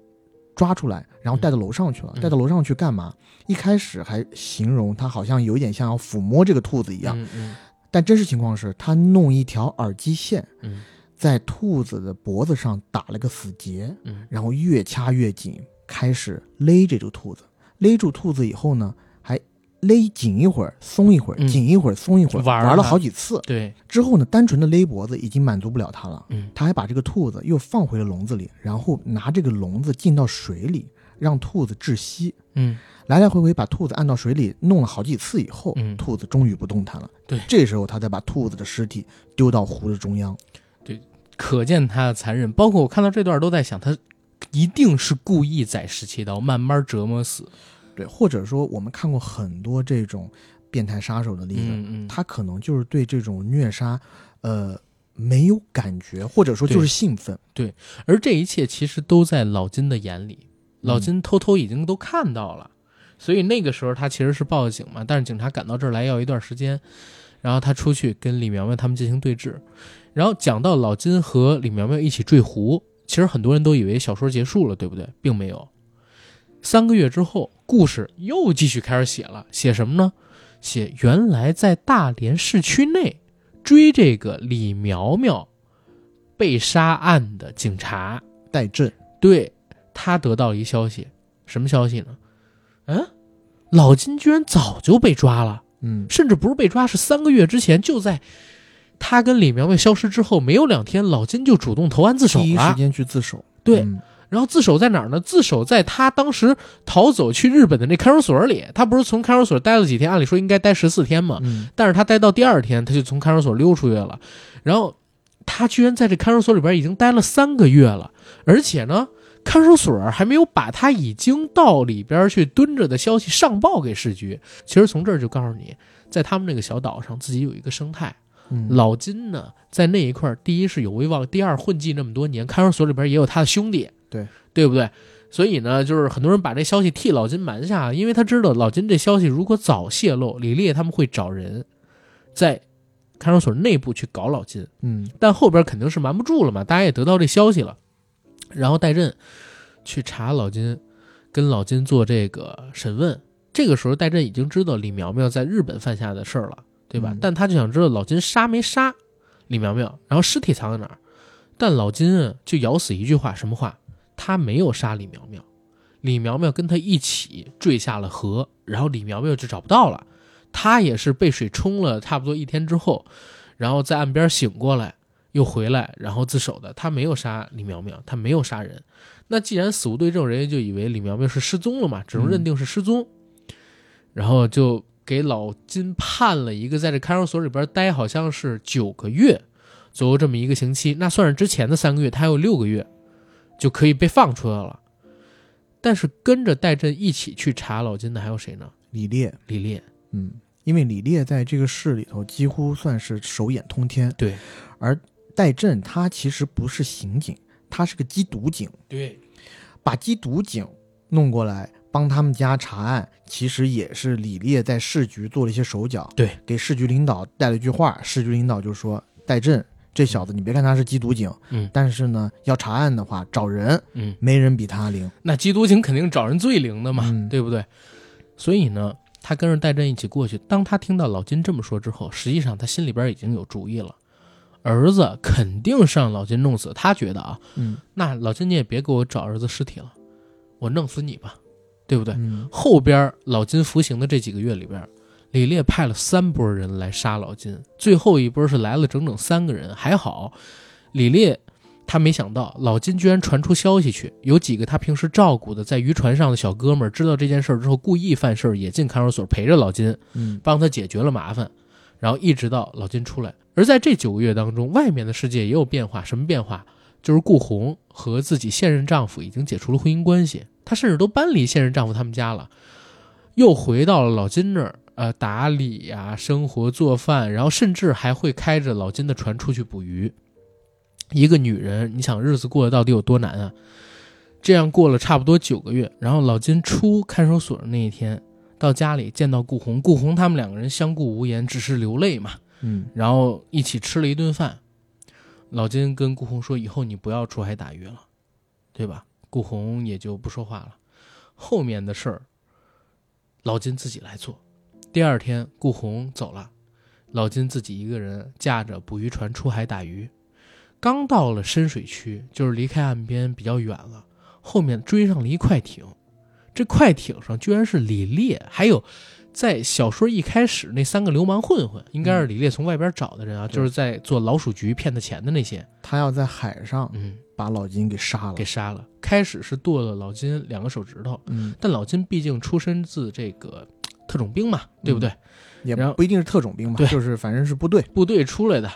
抓出来，然后带到楼上去了。嗯。带到楼上去干嘛？一开始还形容他好像有点像要抚摸这个兔子一样，嗯嗯。但真实情况是他弄一条耳机线嗯。在兔子的脖子上打了个死结，嗯。然后越掐越紧，开始勒这只兔子。勒住兔子以后呢，还勒紧一会儿，松一会儿，嗯紧一会儿，松一会儿，玩了玩儿它好几次。对，之后呢，单纯的勒脖子已经满足不了他了，嗯他还把这个兔子又放回了笼子里，然后拿这个笼子进到水里，让兔子窒息。嗯来来回回把兔子按到水里弄了好几次以后，嗯兔子终于不动弹了。对这时候他再把兔子的尸体丢到湖的中央。可见他的残忍。包括我看到这段都在想，他一定是故意宰十七刀，慢慢折磨死。对，或者说我们看过很多这种变态杀手的例子，嗯嗯，他可能就是对这种虐杀，呃，没有感觉，或者说就是兴奋。对而这一切其实都在老金的眼里，老嗯金偷偷已经都看到了，所以那个时候他其实是报警嘛，但是警察赶到这儿来要一段时间，然后他出去跟李苗苗他们进行对峙，然后讲到老金和李苗苗一起坠湖，其实很多人都以为小说结束了，对不对？并没有。三个月之后，故事又继续开始写了，写什么呢？写原来在大连市区内追这个李苗苗被杀案的警察，戴震，对他得到一消息，什么消息呢？嗯，老金居然早就被抓了，嗯，甚至不是被抓，是三个月之前就在他跟李苗苗消失之后没有两天，老金就主动投案自首了。第一时间去自首。对，嗯然后自首在哪儿呢？自首在他当时逃走去日本的那看守所里。他不是从看守所待了几天，按理说应该待十四天嘛，嗯，但是他待到第二天，他就从看守所溜出去了。然后他居然在这看守所里边已经待了三个月了，而且呢，看守所还没有把他已经到里边去蹲着的消息上报给市局。其实从这儿就告诉你，在他们那个小岛上自己有一个生态。嗯老金呢，在那一块儿，第一是有威望，第二混迹那么多年，看守所里边也有他的兄弟，对对不对？所以呢，就是很多人把这消息替老金瞒下，因为他知道老金这消息如果早泄露，李烈他们会找人在看守所内部去搞老金，嗯但后边肯定是瞒不住了嘛，大家也得到这消息了，然后戴震去查老金，跟老金做这个审问。这个时候，戴震已经知道李苗苗在日本犯下的事儿了，对吧？嗯但他就想知道老金杀没杀李苗苗，然后尸体藏在哪儿。但老金啊，就咬死一句话，什么话？他没有杀李苗苗。李苗苗跟他一起坠下了河，然后李苗苗就找不到了。他也是被水冲了差不多一天之后，然后在岸边醒过来，又回来，然后自首的。他没有杀李苗苗，他没有杀人。那既然死无对证，人家就以为李苗苗是失踪了嘛，只能认定是失踪，然后就给老金判了一个在这看守所里边待，好像是九个月左右这么一个刑期。那算是之前的三个月，他还有六个月就可以被放出来了。但是跟着戴震一起去查老金的还有谁呢？李烈，李烈，嗯，因为李烈在这个市里头几乎算是手眼通天，对，而戴震他其实不是刑警，他是个缉毒警，对，把缉毒警弄过来帮他们家查案，其实也是李烈在市局做了一些手脚，对，给市局领导带了一句话，市局领导就说戴震。这小子，你别看他是缉毒警，嗯，但是呢，要查案的话，找人，嗯，没人比他灵。那缉毒警肯定找人最灵的嘛，嗯对不对？所以呢，他跟着戴震一起过去。当他听到老金这么说之后，实际上他心里边已经有主意了，儿子肯定是让老金弄死。他觉得啊，嗯那老金你也别给我找儿子尸体了，我弄死你吧，对不对？嗯后边老金服刑的这几个月里边，李烈派了三波人来杀老金，最后一波是来了整整三个人。还好，李烈他没想到老金居然传出消息去，有几个他平时照顾的在渔船上的小哥们知道这件事儿之后，故意犯事儿，也进看守所陪着老金，嗯帮他解决了麻烦，然后一直到老金出来。而在这九个月当中，外面的世界也有变化，什么变化？就是顾红和自己现任丈夫已经解除了婚姻关系，她甚至都搬离现任丈夫他们家了，又回到了老金那儿，呃，打理呀、生活做饭，然后甚至还会开着老金的船出去捕鱼。一个女人，你想日子过得到底有多难啊？这样过了差不多九个月，然后老金出看守所的那一天，到家里见到顾红，顾红他们两个人相顾无言，只是流泪嘛。嗯然后一起吃了一顿饭。老金跟顾红说：“以后你不要出海打鱼了，对吧？”顾红也就不说话了。后面的事儿，老金自己来做。第二天，顾红走了，老金自己一个人驾着捕鱼船出海打鱼。刚到了深水区，就是离开岸边比较远了，后面追上了一快艇。这快艇上居然是李烈，还有在小说一开始那三个流氓混混，应该是李烈从外边找的人啊，对就是在做老鼠局骗他钱的那些，他要在海上嗯，把老金给杀了给。杀了。开始是剁了老金两个手指头，嗯，但老金毕竟出身自这个特种兵嘛，对不对？也然后不一定是特种兵吧，就是反正是部队。部队出来的，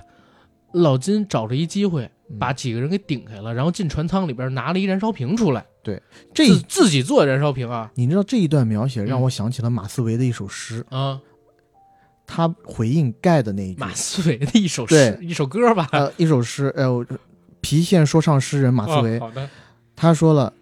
老金找着一机会嗯。把几个人给顶开了，然后进船舱里边拿了一燃烧瓶出来，对这自自己做的燃烧瓶啊。你知道这一段描写让嗯我想起了马思唯的一首诗，啊！他回应盖的那一句，马思唯的一首诗对。一首歌吧，呃，一首诗，呃，郫县说唱诗人马思唯，哦好的，他说了：“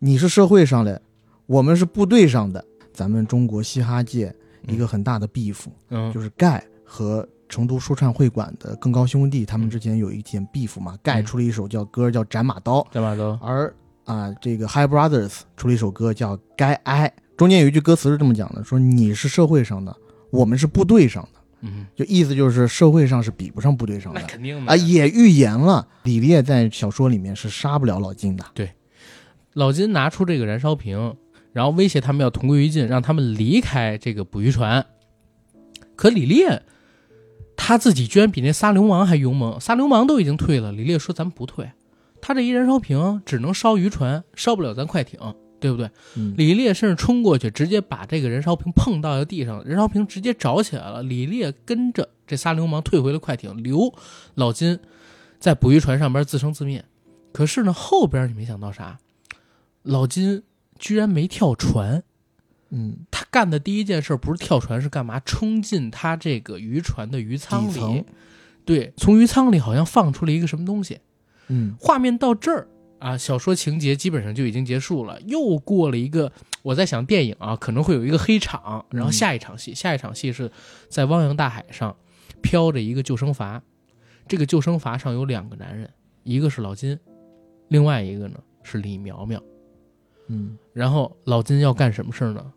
你是社会上的，我们是部队上的。咱们中国嘻哈界一个很大的 beef，、嗯，就是盖和成都说唱会馆的更高兄弟，他们之前有一件 beef 嘛。盖出了一首叫歌叫《斩马刀》，斩马刀，而啊，这个 High Brothers 出了一首歌叫《该挨》，中间有一句歌词是这么讲的：说你是社会上的，我们是部队上的，嗯，就意思就是社会上是比不上部队上那的。肯定的。啊，也预言了李烈在小说里面是杀不了老金的。对。老金拿出这个燃烧瓶，然后威胁他们要同归于尽，让他们离开这个捕鱼船。可李烈他自己居然比那仨流氓还勇猛，仨流氓都已经退了，李烈说咱们不退，他这一燃烧瓶只能烧渔船，烧不了咱快艇，对不对？嗯，李烈甚至冲过去，直接把这个燃烧瓶碰到了地上，燃烧瓶直接着起来了。李烈跟着这仨流氓退回了快艇，留老金在捕鱼船上边自生自灭。可是呢，后边你没想到啥？老金居然没跳船，嗯，他干的第一件事不是跳船，是干嘛？冲进他这个渔船的鱼舱里，对，从鱼舱里好像放出了一个什么东西。嗯，画面到这儿啊，小说情节基本上就已经结束了。又过了一个，我在想电影啊可能会有一个黑场，然后下一场戏，下一场戏是在汪洋大海上飘着一个救生筏，这个救生筏上有两个男人，一个是老金，另外一个呢是李苗苗。嗯，然后老金要干什么事儿呢？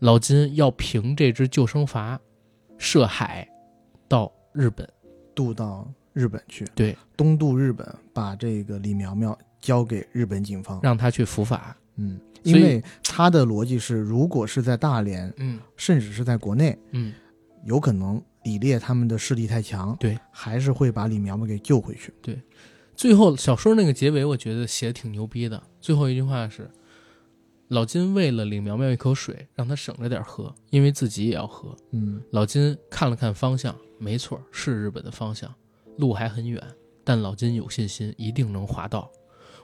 老金要凭这只救生筏涉海到日本。渡到日本去，对，东渡日本，把这个李苗苗交给日本警方。让他去伏法。嗯，因为他的逻辑是，如果是在大连，嗯甚至是在国内，嗯，有可能李烈他们的势力太强，对，还是会把李苗苗给救回去。最后小说那个结尾，我觉得写的挺牛逼的。最后一句话是：老金为了李苗苗一口水，让他省着点喝，因为自己也要喝。嗯老金看了看方向，没错，是日本的方向，路还很远，但老金有信心，一定能划到。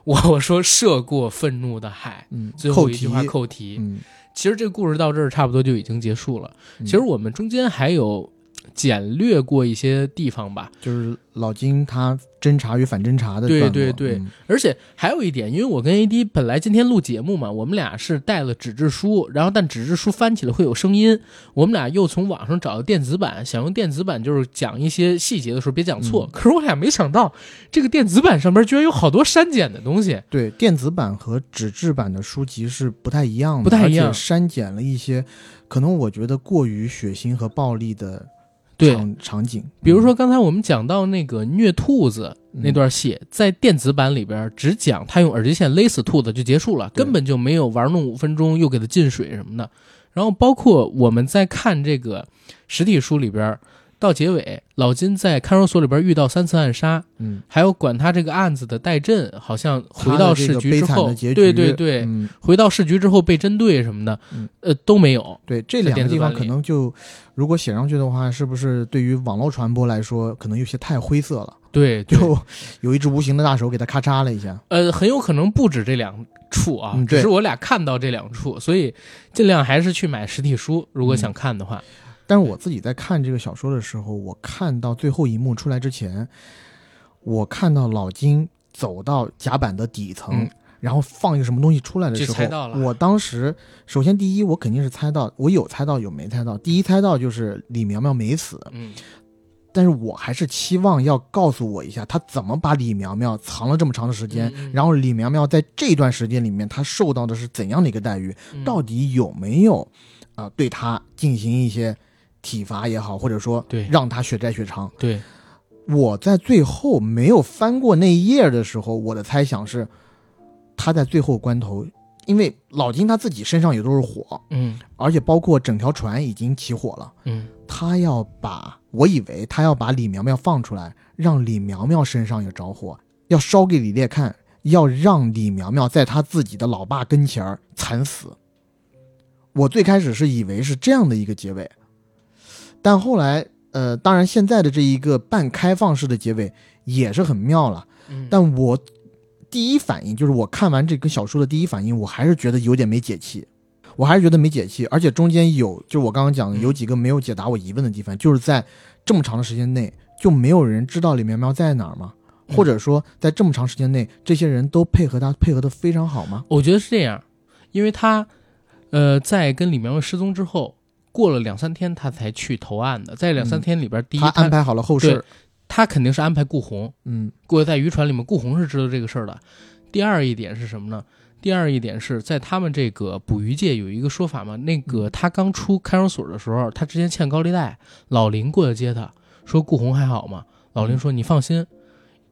我 我说涉过愤怒的海，嗯，最后一句话扣题。嗯，其实这个故事到这儿差不多就已经结束了。嗯其实我们中间还有简略过一些地方吧，就是老金他侦查与反侦查的对对对。嗯。而且还有一点，因为我跟 AD 本来今天录节目嘛，我们俩是带了纸质书，然后但纸质书翻起来会有声音，我们俩又从网上找了电子版，想用电子版就是讲一些细节的时候别讲错。嗯。可是我俩没想到，这个电子版上面居然有好多删减的东西。对，电子版和纸质版的书籍是不太一样的，不太一样。删减了一些，可能我觉得过于血腥和暴力的对场场景，比如说刚才我们讲到那个虐兔子嗯。那段戏，在电子版里边只讲他用耳机线勒死兔子就结束了，根本就没有玩弄五分钟又给他进水什么的。然后包括我们在看这个实体书里边，到结尾，老金在看守所里边遇到三次暗杀，嗯，还有管他这个案子的戴震，好像回到市局之后，对对对，嗯，回到市局之后被针对什么的，嗯呃都没有。对，这两个地方可能就如果写上去的话，是不是对于网络传播来说，可能有些太灰色了？对，对就有一只无形的大手给他咔嚓了一下。呃，很有可能不止这两处啊，嗯只是我俩看到这两处，所以尽量还是去买实体书，如果想看的话。但是我自己在看这个小说的时候，我看到最后一幕出来之前，我看到老金走到甲板的底层，嗯然后放一个什么东西出来的时候，我当时首先第一，我肯定是猜到，我有猜到有没猜到。第一猜到就是李苗苗没死，嗯但是我还是期望要告诉我一下，他怎么把李苗苗藏了这么长的时间，然后李苗苗在这段时间里面，他受到的是怎样的一个待遇？嗯到底有没有啊、呃对他进行一些体罚也好，或者说对让他血债血偿？对，我在最后没有翻过那一页的时候，我的猜想是，他在最后关头，因为老金他自己身上也都是火，嗯而且包括整条船已经起火了，嗯他要把我以为他要把李苗苗放出来，让李苗苗身上也着火，要烧给李烈看，要让李苗苗在他自己的老爸跟前儿惨死。我最开始是以为是这样的一个结尾，但后来，呃，当然现在的这一个半开放式的结尾也是很妙了。嗯，但我第一反应就是我看完这个小说的第一反应，我还是觉得有点没解气，我还是觉得没解气，而且中间有就是我刚刚讲的嗯有几个没有解答我疑问的地方，就是在这么长的时间内就没有人知道李苗苗在哪儿吗？嗯或者说在这么长时间内，这些人都配合他配合的非常好吗？我觉得是这样，因为他呃在跟李苗苗失踪之后，过了两三天他才去投案的，在两三嗯天里边，第一他安排好了后事，他肯定是安排顾红，嗯过在渔船里面，顾红是知道这个事儿的。第二一点是什么呢？第二一点是在他们这个捕鱼界有一个说法嘛，那个他刚出看守所的时候，他之前欠高利贷，老林过来接他，说顾红还好吗？老林说你放心，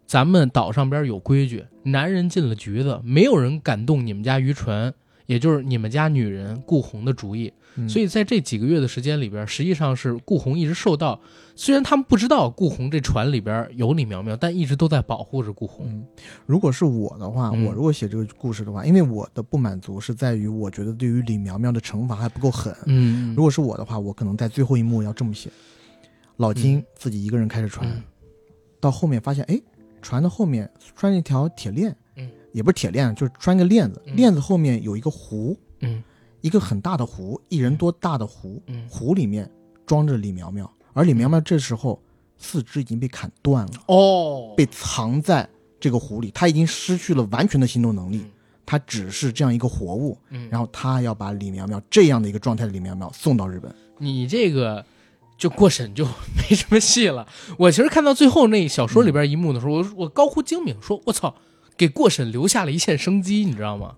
咱们岛上边有规矩，男人进了局子，没有人敢动你们家渔船，也就是你们家女人顾红的主意。嗯。所以在这几个月的时间里边，实际上是顾红一直受到，虽然他们不知道顾红这船里边有李苗苗，但一直都在保护着顾红。嗯，如果是我的话，嗯。我如果写这个故事的话，因为我的不满足是在于我觉得对于李苗苗的惩罚还不够狠。嗯，如果是我的话，我可能在最后一幕要这么写：老金嗯。自己一个人开着船，嗯。到后面发现，哎，船的后面拴了一条铁链，嗯，也不是铁链，就是拴个链子，嗯。链子后面有一个壶，嗯一个很大的壶，一人多大的壶，嗯壶里面装着李苗苗，而李苗苗这时候四肢已经被砍断了，哦，被藏在这个壶里，他已经失去了完全的行动能力嗯，他只是这样一个活物，嗯，然后他要把李苗苗这样的一个状态的李苗苗送到日本。你这个就过审就没什么戏了。我其实看到最后那小说里边一幕的时候，我我高呼精明，说我操，给过审留下了一线生机，你知道吗？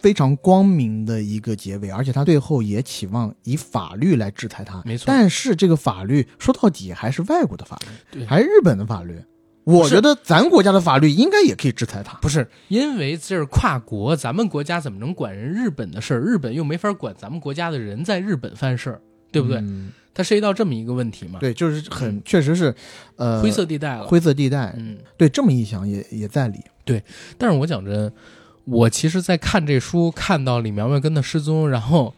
非常光明的一个结尾，而且他最后也期望以法律来制裁他。没错但是这个法律说到底还是外国的法律，对还是日本的法律。我觉得咱国家的法律应该也可以制裁他。不是因为这是跨国，咱们国家怎么能管人日本的事儿？日本又没法管咱们国家的人在日本犯事儿，对不对？嗯它涉及到这么一个问题嘛，对，就是很确实是，呃，灰色地带了。灰色地带。嗯，对，这么一想也也在理。对但是我讲真，我其实，在看这书，看到李苗苗跟他失踪，然后，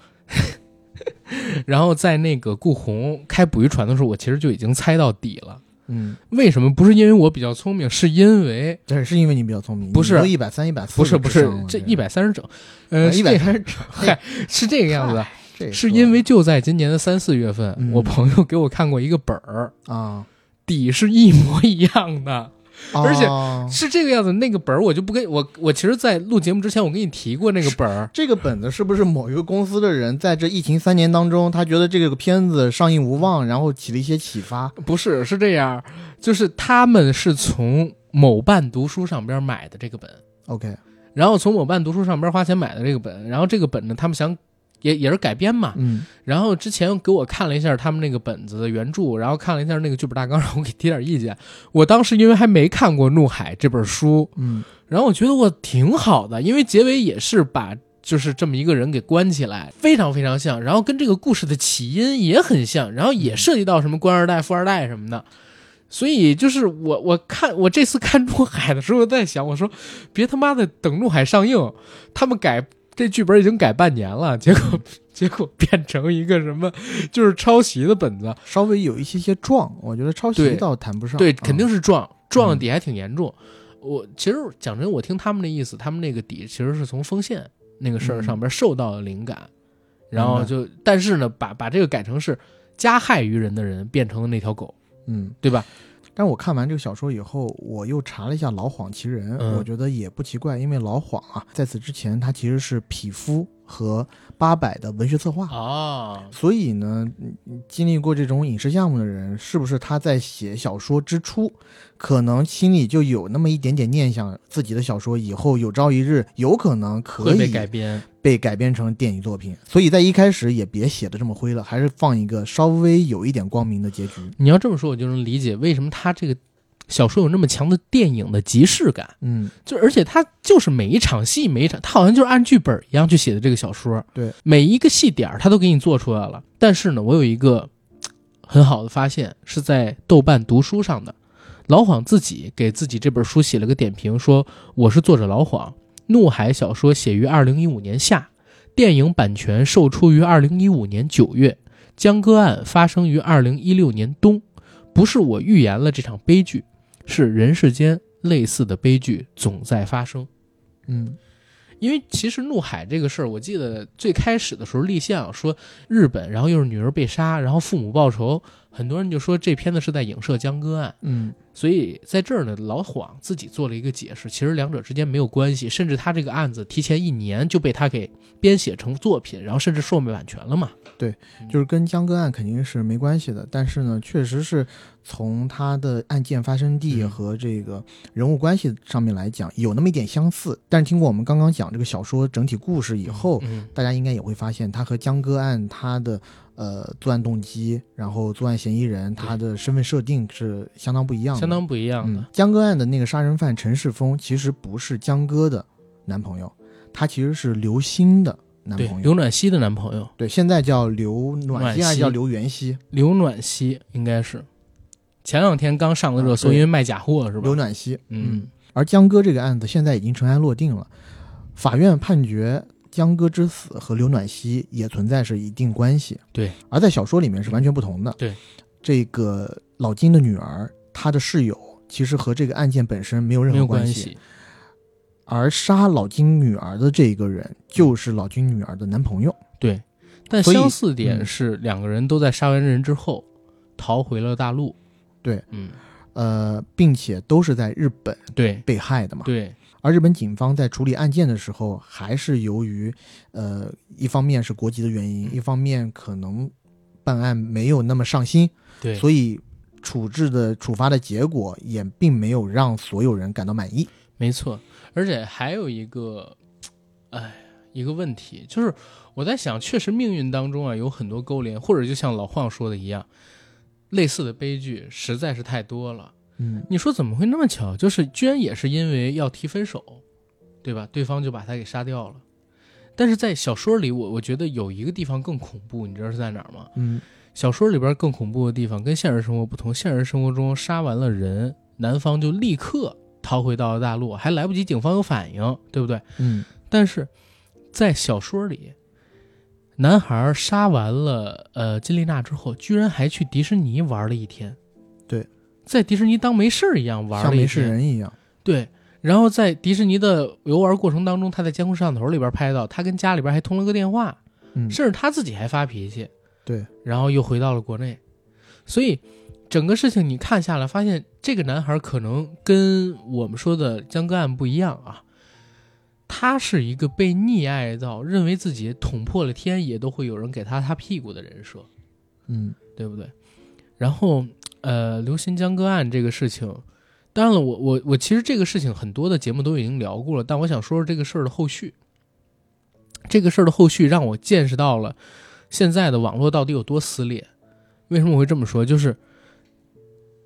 然后在那个顾红开捕鱼船的时候，我其实就已经猜到底了。嗯，为什么？不是因为我比较聪明，是因为对是因为你比较聪明，不是一百三、一百四，不是不是这一百三十整，呃，一百三十，嗨是这个样子，这是因为就在今年的三四月份，嗯我朋友给我看过一个本儿，啊，底是一模一样的，而且啊是这个样子。那个本儿我就不跟我我其实，在录节目之前，我跟你提过那个本儿。这个本子是不是某一个公司的人在这疫情三年当中，他觉得这个片子上映无望，然后起了一些启发？不是，是这样，就是他们是从某办读书上边买的这个本，OK，然后从某办读书上边花钱买的这个本，然后这个本呢，他们想也也是改编嘛，嗯然后之前给我看了一下他们那个本子的原著，然后看了一下那个剧本大纲，让我给提点意见。我当时因为还没看过《怒海》这本书，嗯然后我觉得我挺好的，因为结尾也是把就是这么一个人给关起来，非常非常像，然后跟这个故事的起因也很像，然后也涉及到什么官二代、富二代什么的。所以就是我我看我这次看《怒海》的时候，在想，我说别他妈的等《怒海》上映，他们改这剧本已经改半年了，结果结果变成一个什么就是抄袭的本子，稍微有一些些撞，我觉得抄袭倒谈不上。对，啊肯定是撞，撞的底还挺严重。我其实讲真，我听他们的意思，他们那个底其实是从丰县那个事儿上边受到了灵感，然后就但是呢，把把这个改成是加害于人的人变成了那条狗，嗯。对吧？但我看完这个小说以后，我又查了一下老谎其人，嗯。我觉得也不奇怪，因为老谎啊，在此之前他其实是匹夫和八百的文学策划，啊，所以呢，嗯经历过这种影视项目的人，是不是他在写小说之初，可能心里就有那么一点点念想，自己的小说以后有朝一日有可能可以被改编。被改编成电影作品，所以在一开始也别写的这么灰了，还是放一个稍微有一点光明的结局。你要这么说，我就能理解为什么他这个小说有那么强的电影的即视感。嗯，就而且他就是每一场戏每一场，他好像就是按剧本一样去写的这个小说。对，每一个戏点儿他都给你做出来了。但是呢，我有一个很好的发现，是在豆瓣读书上的。老谎自己给自己这本书写了个点评，说我是作者老谎，《怒海》小说写于二零一五年夏，电影版权售出于二零一五年九月，江歌案发生于二零一六年冬。不是我预言了这场悲剧，是人世间类似的悲剧总在发生。嗯因为其实怒海这个事儿，我记得最开始的时候立项说日本，然后又是女儿被杀，然后父母报仇，很多人就说这片子是在影射江歌案。嗯所以在这儿呢，老谎自己做了一个解释，其实两者之间没有关系，甚至他这个案子提前一年就被他给编写成作品，然后甚至售卖版权了嘛。对就是跟江歌案肯定是没关系的，但是呢，确实是从他的案件发生地嗯和这个人物关系上面来讲，有那么一点相似。但是听过我们刚刚讲这个小说整体故事以后，嗯，大家应该也会发现，他和江歌案他的呃作案动机，然后作案嫌疑人他的身份设定是相当不一样的。相当不一样的嗯。，江歌案的那个杀人犯陈世峰其实不是江歌的男朋友，他其实是刘星的男朋，友。刘暖曦的男朋友，对，现在叫刘暖暖曦曦还是叫刘元熙？刘暖曦应该是前两天刚上了热搜，啊因为卖假货是吧？刘暖曦。嗯，而江歌这个案子现在已经尘埃落定了，法院判决江歌之死和刘暖曦也存在是一定关系。对，而在小说里面是完全不同的。对，这个老金的女儿，她的室友其实和这个案件本身没有任何关系。系。而杀老金女儿的这个人，就是老金女儿的男朋友。对，但相似点嗯是两个人都在杀完人之后逃回了大陆。对，嗯，呃，并且都是在日本对被害的嘛。对，而日本警方在处理案件的时候，还是由于呃，一方面是国籍的原因，嗯一方面可能办案没有那么上心，对，所以处置的处罚的结果也并没有让所有人感到满意。没错，而且还有一个，哎，一个问题就是我在想，确实命运当中啊有很多勾连，或者就像老晃说的一样，类似的悲剧实在是太多了。嗯你说怎么会那么巧？就是居然也是因为要提分手，对吧？对方就把他给杀掉了。但是在小说里，我我觉得有一个地方更恐怖，你知道是在哪儿吗？嗯小说里边更恐怖的地方跟现实生活不同，现实生活中杀完了人，男方就立刻逃回到了大陆，还来不及警方有反应，对不对？嗯但是在小说里，男孩杀完了呃金丽娜之后，居然还去迪士尼玩了一天。对，在迪士尼当没事儿一样玩了一。像没事人一样。对，然后在迪士尼的游玩过程当中，他在监控摄像头里边拍到，他跟家里边还通了个电话，嗯，甚至他自己还发脾气，对，然后又回到了国内。所以整个事情你看下来，发现这个男孩可能跟我们说的江歌案不一样啊。他是一个被溺爱到，认为自己捅破了天也都会有人给他擦屁股的人设，嗯对不对？然后，呃，刘鑫江歌案这个事情，当然了，我我我其实这个事情很多的节目都已经聊过了，但我想说说这个事儿的后续。这个事儿的后续让我见识到了现在的网络到底有多撕裂。为什么我会这么说？就是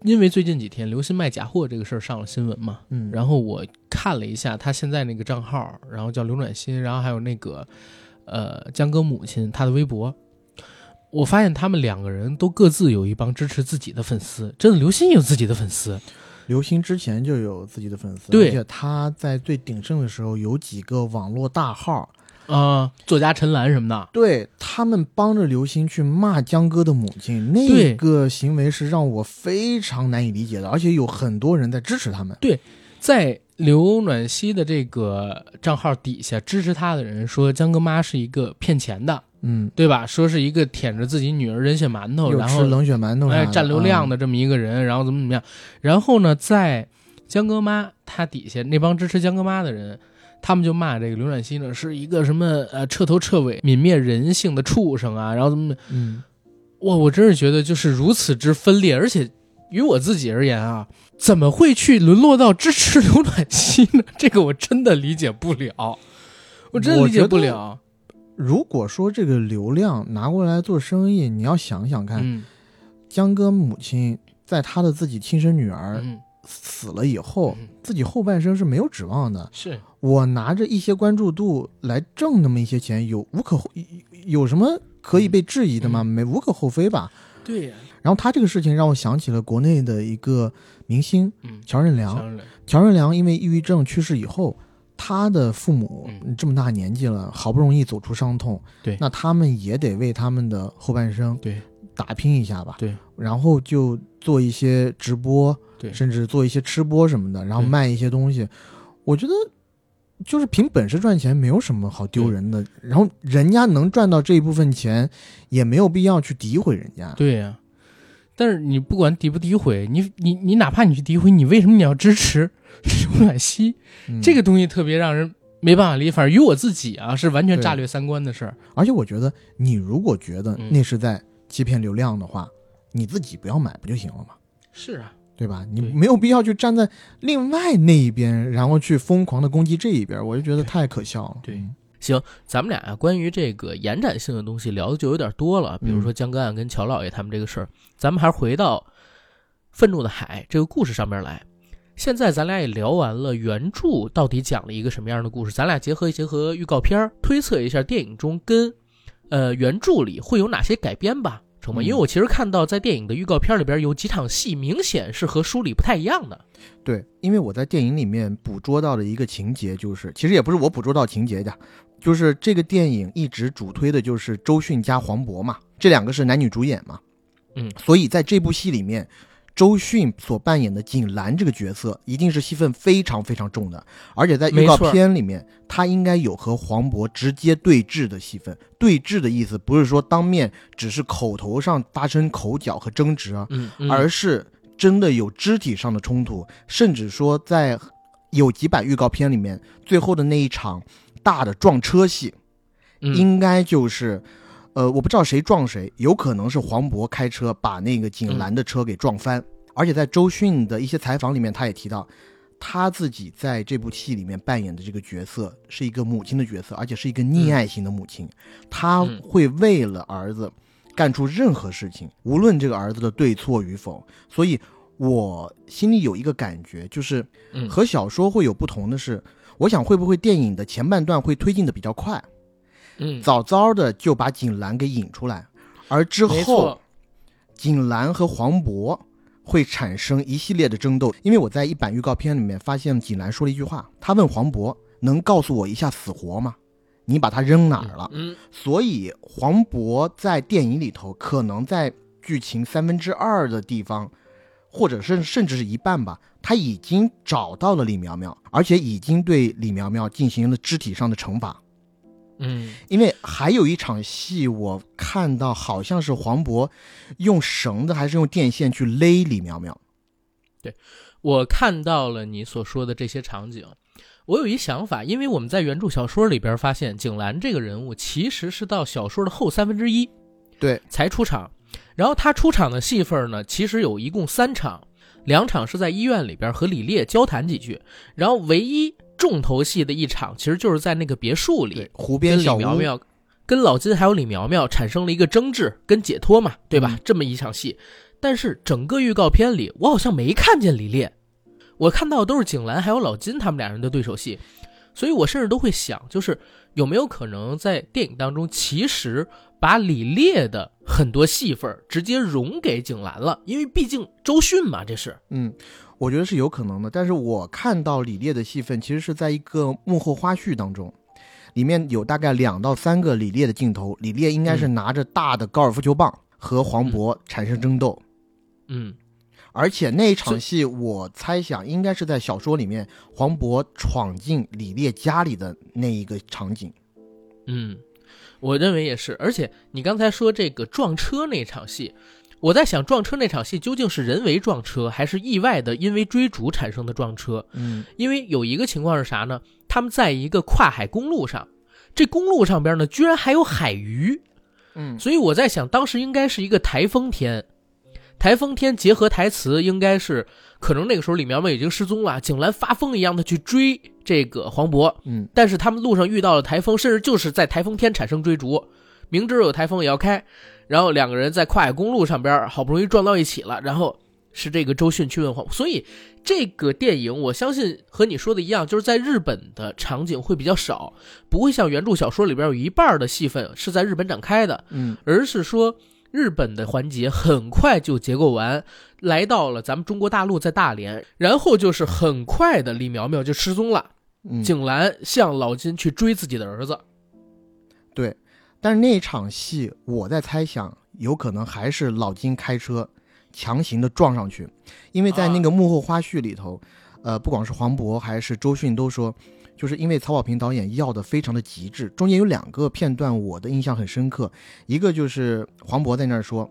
因为最近几天刘鑫卖假货这个事儿上了新闻嘛，嗯，然后我看了一下他现在那个账号，然后叫刘暖心，然后还有那个呃江歌母亲他的微博，我发现他们两个人都各自有一帮支持自己的粉丝，真的刘星也有自己的粉丝，刘星之前就有自己的粉丝，对而且他在最鼎盛的时候有几个网络大号，啊、作家陈岚什么的，对他们帮着刘星去骂江歌的母亲，那个行为是让我非常难以理解的，而且有很多人在支持他们。对在刘暖希的这个账号底下支持他的人说江歌妈是一个骗钱的，嗯，对吧？说是一个舔着自己女儿人血馒头，然后吃冷血馒头哎，占流量的。这么一个人，然后怎么怎么样，然后呢，在江哥妈她底下那帮支持江哥妈的人，他们就骂这个刘暖希呢是一个什么呃彻头彻尾泯灭人性的畜生啊，然后怎么嗯哇，我真是觉得就是如此之分裂，而且于我自己而言啊，怎么会去沦落到支持刘暖希呢？这个我真的理解不了，我真的理解不了。如果说这个流量拿过来做生意，你要想想看，嗯江歌母亲在她的自己亲生女儿嗯，死了以后，嗯自己后半生是没有指望的。是我拿着一些关注度来挣那么一些钱，有无可厚有有什么可以被质疑的吗？嗯没无可厚非吧。对呀，然后他这个事情让我想起了国内的一个明星嗯，乔任梁。乔任梁因为抑郁症去世以后，他的父母嗯。这么大年纪了，好不容易走出伤痛，对。那他们也得为他们的后半生对。打拼一下吧。对，然后就做一些直播，对。甚至做一些吃播什么的，然后卖一些东西。我觉得就是凭本事赚钱没有什么好丢人的，然后人家能赚到这一部分钱，也没有必要去诋毁人家。对呀、但是你不管诋不诋毁，你你你哪怕你去诋毁，你为什么你要支持刘暖希？嗯这个东西特别让人没办法理解。反正于我自己啊，是完全对炸裂三观的事儿。而且我觉得，你如果觉得嗯那是在欺骗流量的话，你自己不要买不就行了吗？是啊，对吧？你没有必要去站在另外那一边，然后去疯狂的攻击这一边，我就觉得太可笑了。对嗯行，咱们俩啊，关于这个延展性的东西聊的就有点多了，比如说江歌案跟乔老爷他们这个事儿，咱们还是回到《愤怒的海》这个故事上面来。现在咱俩也聊完了原著到底讲了一个什么样的故事，咱俩结合一结合预告片儿，推测一下电影中跟呃原著里会有哪些改编吧，成吗？嗯因为我其实看到在电影的预告片里边有几场戏明显是和书里不太一样的。对，因为我在电影里面捕捉到的一个情节，就是其实也不是我捕捉到情节的，就是这个电影一直主推的就是周迅加黄渤嘛，这两个是男女主演嘛，嗯所以在这部戏里面，周迅所扮演的景兰这个角色一定是戏份非常非常重的，而且在预告片里面，他应该有和黄渤直接对峙的戏份。对峙的意思不是说当面只是口头上发生口角和争执啊，嗯，嗯。而是真的有肢体上的冲突，甚至说在有几版预告片里面，最后的那一场大的撞车戏，嗯。应该就是，呃，我不知道谁撞谁，有可能是黄渤开车把那个景兰的车给撞翻。而且在周迅的一些采访里面，他也提到，他自己在这部戏里面扮演的这个角色是一个母亲的角色，而且是一个溺爱型的母亲，她嗯。会为了儿子干出任何事情，无论这个儿子的对错与否。所以，我心里有一个感觉，就是嗯。和小说会有不同的是，我想会不会电影的前半段会推进的比较快，嗯，早早的就把景兰给引出来，而之后景兰和黄渤会产生一系列的争斗。因为我在一版预告片里面发现景兰说了一句话，他问黄渤：“能告诉我一下死活吗？你把他扔哪儿了？”嗯所以黄渤在电影里头可能在剧情三分之二的地方，或者是甚至是一半吧，他已经找到了李苗苗，而且已经对李苗苗进行了肢体上的惩罚。嗯。因为还有一场戏，我看到好像是黄渤用绳子还是用电线去勒李苗苗。对我看到了你所说的这些场景，我有一想法，因为我们在原著小说里边发现，景兰这个人物其实是到小说的后三分之一对，才出场，然后他出场的戏份呢，其实有一共三场，两场是在医院里边和李烈交谈几句，然后唯一重头戏的一场，其实就是在那个别墅里，湖边李苗苗、跟老金还有李苗苗产生了一个争执跟解脱嘛，对吧？嗯。这么一场戏，但是整个预告片里我好像没看见李烈，我看到的都是景兰还有老金他们俩人的对手戏，所以我甚至都会想，就是有没有可能在电影当中，其实把李烈的很多戏份儿直接融给景兰了，因为毕竟周迅嘛，这是。嗯，我觉得是有可能的。但是我看到李烈的戏份，其实是在一个幕后花絮当中，里面有大概两到三个李烈的镜头，李烈应该是拿着大的高尔夫球棒和黄渤产生争斗。嗯而且那一场戏，我猜想应该是在小说里面，黄渤闯进李烈家里的那一个场景。嗯，我认为也是。而且你刚才说这个撞车那场戏，我在想撞车那场戏究竟是人为撞车，还是意外的因为追逐产生的撞车？嗯因为有一个情况是啥呢？他们在一个跨海公路上，这公路上边呢居然还有海鱼，嗯所以我在想，当时应该是一个台风天，台风天结合台词，应该是可能那个时候李苗苗已经失踪了，景兰发疯一样的去追这个黄渤，嗯但是他们路上遇到了台风，甚至就是在台风天产生追逐，明知有台风也要开，然后两个人在跨海公路上边好不容易撞到一起了，然后是这个周迅去问黄，所以这个电影我相信和你说的一样，就是在日本的场景会比较少，不会像原著小说里边有一半的戏份是在日本展开的，嗯而是说日本的环节很快就结构完，来到了咱们中国大陆，在大连，然后就是很快的李苗苗就失踪了。嗯，景兰向老金去追自己的儿子。对。但是那场戏，我在猜想，有可能还是老金开车强行的撞上去，因为在那个幕后花絮里头，呃，不管是黄渤还是周迅都说，就是因为曹保平导演要的非常的极致。中间有两个片段我的印象很深刻，一个就是黄渤在那儿说，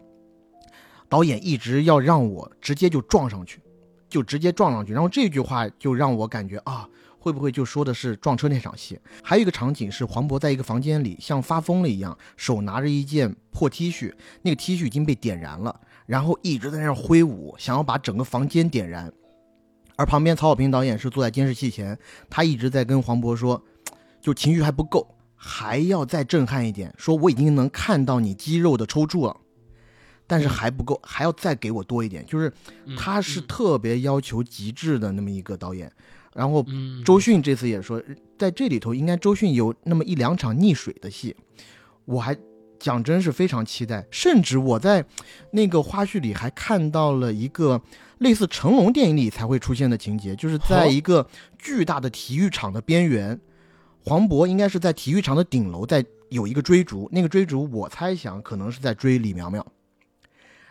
导演一直要让我直接就撞上去，就直接撞上去，然后这句话就让我感觉啊。会不会就说的是撞车那场戏？还有一个场景是黄渤在一个房间里像发疯了一样，手拿着一件破 T 恤，那个 T 恤已经被点燃了，然后一直在那儿挥舞，想要把整个房间点燃。而旁边曹保平导演是坐在监视器前，他一直在跟黄渤说，就情绪还不够，还要再震撼一点，说我已经能看到你肌肉的抽搐了，但是还不够，还要再给我多一点。就是他是特别要求极致的那么一个导演。然后嗯，周迅这次也说，在这里头应该周迅有那么一两场溺水的戏，我还讲真是非常期待。甚至我在那个花絮里还看到了一个类似成龙电影里才会出现的情节，就是在一个巨大的体育场的边缘，黄渤应该是在体育场的顶楼在有一个追逐，那个追逐我猜想可能是在追李苗苗，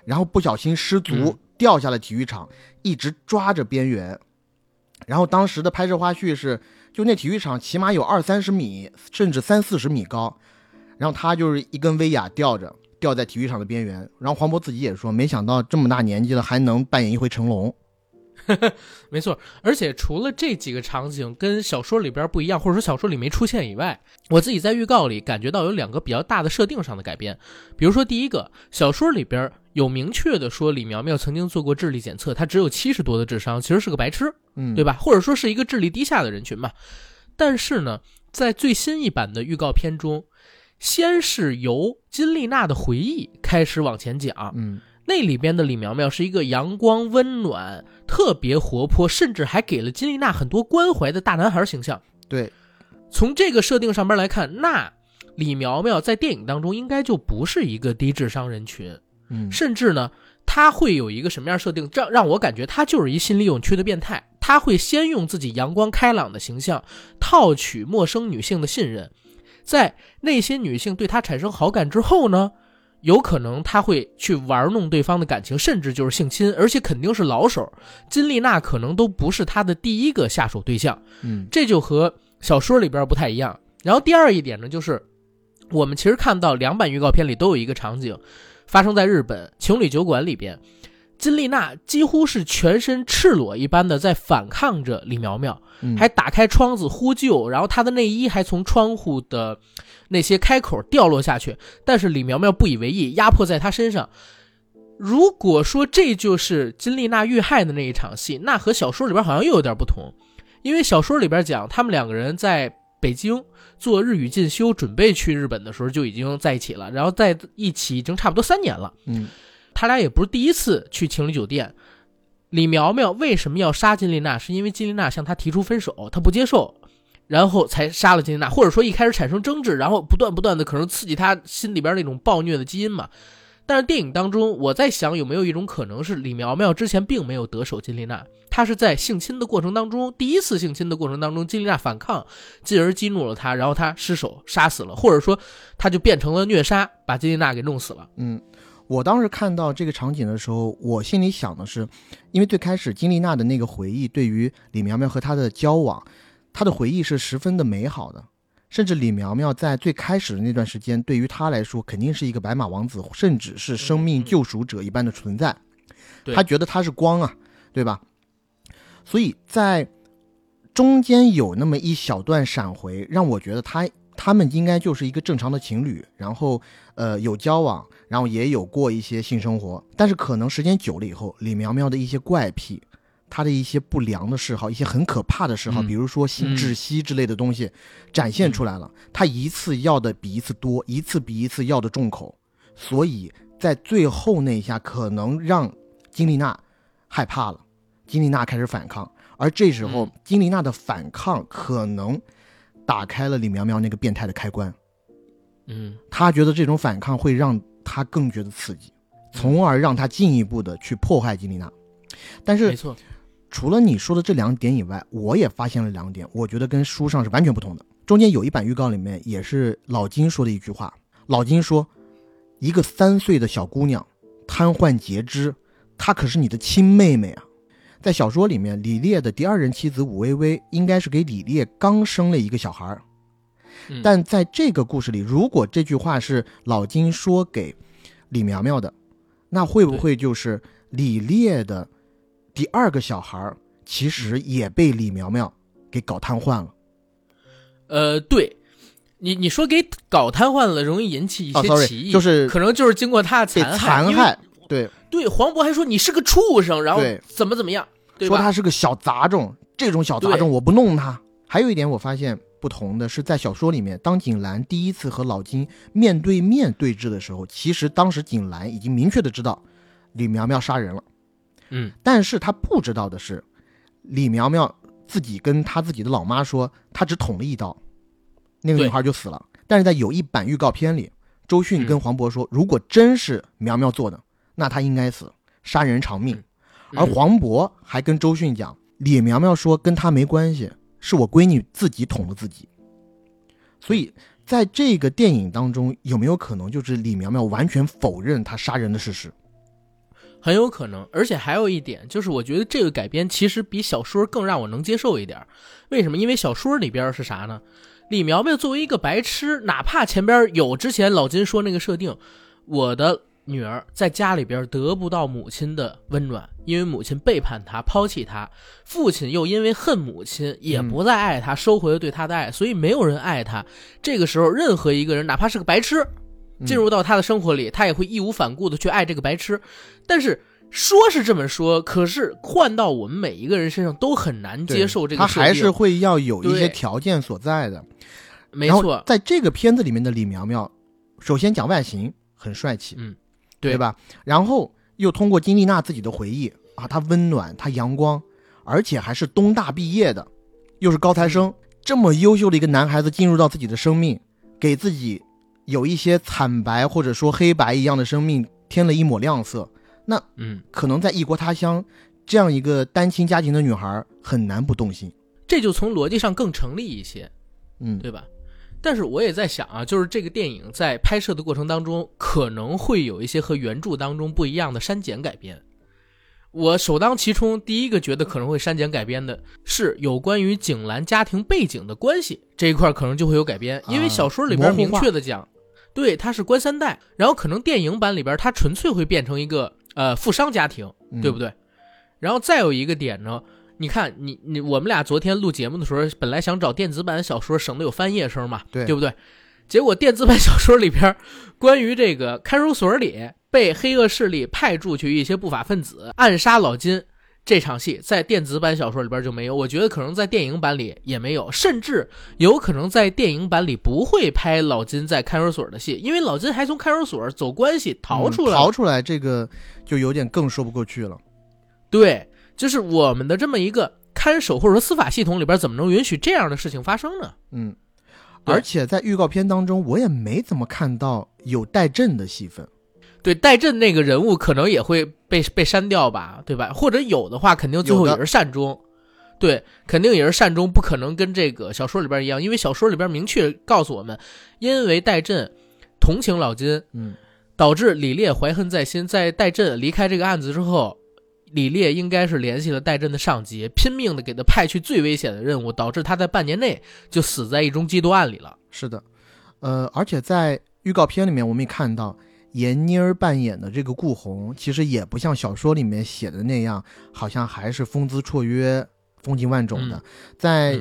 然后不小心失足嗯掉下了体育场，一直抓着边缘。然后当时的拍摄花絮是，就那体育场起码有二三十米，甚至三四十米高，然后他就是一根威亚吊着，吊在体育场的边缘。然后黄渤自己也说，没想到这么大年纪了还能扮演一回成龙。没错。而且除了这几个场景跟小说里边不一样，或者说小说里没出现以外，我自己在预告里感觉到有两个比较大的设定上的改变。比如说第一个，小说里边有明确的说李苗苗曾经做过智力检测，她只有七十多的智商，其实是个白痴。嗯，对吧？或者说是一个智力低下的人群嘛。但是呢，在最新一版的预告片中，先是由金丽娜的回忆开始往前讲，嗯那里边的李苗苗是一个阳光温暖、特别活泼，甚至还给了金丽娜很多关怀的大男孩形象。对，从这个设定上边来看，那李苗苗在电影当中应该就不是一个低智商人群，嗯，甚至呢，他会有一个什么样设定，让让我感觉他就是一心理扭曲的变态。他会先用自己阳光开朗的形象套取陌生女性的信任，在那些女性对他产生好感之后呢，有可能他会去玩弄对方的感情，甚至就是性侵，而且肯定是老手。金丽娜可能都不是他的第一个下手对象，嗯，这就和小说里边不太一样。然后第二一点呢，就是我们其实看到两版预告片里都有一个场景，发生在日本情侣酒馆里边。金丽娜几乎是全身赤裸一般的在反抗着李苗苗，嗯还打开窗子呼救，然后她的内衣还从窗户的那些开口掉落下去，但是李苗苗不以为意，压迫在她身上。如果说这就是金丽娜遇害的那一场戏，那和小说里边好像又有点不同，因为小说里边讲他们两个人在北京做日语进修，准备去日本的时候就已经在一起了，然后在一起已经差不多三年了。嗯他俩也不是第一次去情侣酒店。李苗苗为什么要杀金丽娜？是因为金丽娜向他提出分手，他不接受，然后才杀了金丽娜，或者说一开始产生争执，然后不断不断的可能刺激他心里边那种暴虐的基因嘛。但是电影当中，我在想有没有一种可能是李苗苗之前并没有得手金丽娜，他是在性侵的过程当中，第一次性侵的过程当中，金丽娜反抗，进而激怒了他，然后他失手杀死了，或者说他就变成了虐杀，把金丽娜给弄死了。嗯，我当时看到这个场景的时候，我心里想的是，因为最开始金丽娜的那个回忆，对于李苗苗和她的交往，她的回忆是十分的美好的，甚至李苗苗在最开始的那段时间，对于她来说肯定是一个白马王子，甚至是生命救赎者一般的存在，她觉得他是光啊，对吧？所以在中间有那么一小段闪回，让我觉得他他们应该就是一个正常的情侣，然后呃有交往，然后也有过一些性生活，但是可能时间久了以后，李苗苗的一些怪癖，他的一些不良的嗜好，一些很可怕的嗜好，嗯比如说性嗯窒息之类的东西，展现出来了。他一次要的比一次多，一次比一次要的重口，所以在最后那一下，可能让金丽娜害怕了，金丽娜开始反抗，而这时候嗯金丽娜的反抗可能打开了李苗苗那个变态的开关。嗯他觉得这种反抗会让他更觉得刺激，从而让他进一步的去破坏金丽娜。但是没错，除了你说的这两点以外，我也发现了两点，我觉得跟书上是完全不同的。中间有一版预告里面也是老金说的一句话，老金说：“一个三岁的小姑娘瘫痪截肢，她可是你的亲妹妹啊。”在小说里面，李烈的第二任妻子武薇薇应该是给李烈刚生了一个小孩儿，嗯但在这个故事里，如果这句话是老金说给李苗苗的，那会不会就是李烈的第二个小孩儿其实也被李苗苗给搞瘫痪了？呃，对，你你说给搞瘫痪了，容易引起一哦些歧义，就是可能就是经过他的残害，对，对，黄渤还说你是个畜生，然后对怎么怎么样，对说？他是个小杂种，这种小杂种我不弄他。还有一点我发现不同的是，在小说里面，当景兰第一次和老金面对面对峙的时候，其实当时景兰已经明确的知道李苗苗杀人了。嗯但是他不知道的是，李苗苗自己跟他自己的老妈说，他只捅了一刀，那个女孩就死了。但是在有一版预告片里，周迅嗯跟黄渤说，如果真是苗苗做的，那他应该死，杀人偿命。而嗯黄渤还跟周迅讲，李苗苗说跟他没关系，是我闺女自己捅了自己。所以在这个电影当中，有没有可能就是李苗苗完全否认他杀人的事实？很有可能，而且还有一点就是，我觉得这个改编其实比小说更让我能接受一点。为什么？因为小说里边是啥呢？李苗苗作为一个白痴，哪怕前边有之前老金说那个设定，我的女儿在家里边得不到母亲的温暖，因为母亲背叛她、抛弃她，父亲又因为恨母亲也不再爱她，收回了对她的爱，所以没有人爱她。这个时候，任何一个人，哪怕是个白痴，进入到他的生活里，他也会义无反顾的去爱这个白痴。但是说是这么说，可是换到我们每一个人身上都很难接受这个他。还是会要有一些条件所在的。没错，在这个片子里面的李苗苗，首先讲外形很帅气，嗯，对对吧？然后又通过金丽娜自己的回忆啊，她温暖，她阳光，而且还是东大毕业的，又是高材生，这么优秀的一个男孩子进入到自己的生命，给自己有一些惨白或者说黑白一样的生命添了一抹亮色。那嗯，可能在异国他乡，这样一个单亲家庭的女孩很难不动心。这就从逻辑上更成立一些，嗯，对吧？但是我也在想啊，就是这个电影在拍摄的过程当中，可能会有一些和原著当中不一样的删减改编。我首当其冲，第一个觉得可能会删减改编的是有关于景兰家庭背景的关系这一块，可能就会有改编，因为小说里边明确的讲，对，他是官三代，然后可能电影版里边他纯粹会变成一个呃富商家庭，对不对？然后再有一个点呢。你看，你你我们俩昨天录节目的时候，本来想找电子版小说，省得有翻页声嘛，对对不对？结果电子版小说里边，关于这个看守所里被黑恶势力派驻去一些不法分子暗杀老金这场戏，在电子版小说里边就没有。我觉得可能在电影版里也没有，甚至有可能在电影版里不会拍老金在看守所的戏，因为老金还从看守所走关系逃出来，逃出来这个就有点更说不过去了。对。就是我们的这么一个看守或者说司法系统里边，怎么能允许这样的事情发生呢？嗯，而且在预告片当中，我也没怎么看到有戴震的戏份。对，戴震那个人物可能也会被被删掉吧，对吧？或者有的话，肯定最后也是善终。对，肯定也是善终，不可能跟这个小说里边一样，因为小说里边明确告诉我们，因为戴震同情老金，嗯，导致李烈怀恨在心，在戴震离开这个案子之后。李烈应该是联系了戴震的上级，拼命的给他派去最危险的任务，导致他在半年内就死在一宗缉毒案里了。是的，呃，而且在预告片里面，我们也看到闫妮儿扮演的这个顾红，其实也不像小说里面写的那样，好像还是风姿绰约、风情万种的。在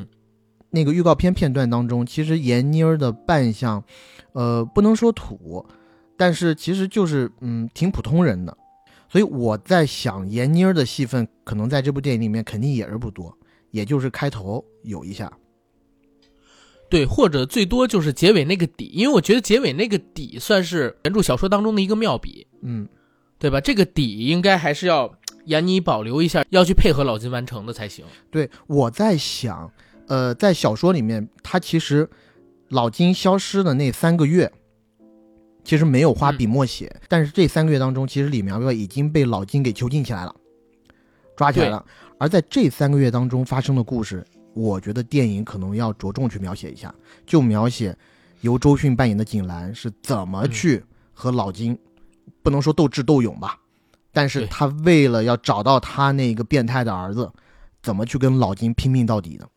那个预告片片段当中，其实闫妮儿的扮相，呃，不能说土，但是其实就是嗯，挺普通人的。所以我在想，闫妮儿的戏份可能在这部电影里面肯定也是不多，也就是开头有一下，对，或者最多就是结尾那个底，因为我觉得结尾那个底算是原著小说当中的一个妙笔，嗯，对吧？这个底应该还是要闫妮保留一下，要去配合老金完成的才行。对，我在想，呃，在小说里面，他其实老金消失的那三个月。其实没有花笔墨写，但是这三个月当中，其实李苗苗已经被老金给囚禁起来了，抓起来了。而在这三个月当中发生的故事，我觉得电影可能要着重去描写一下，就描写由周迅扮演的景兰是怎么去和老金，不能说斗智斗勇吧，但是他为了要找到他那个变态的儿子，怎么去跟老金拼命到底的。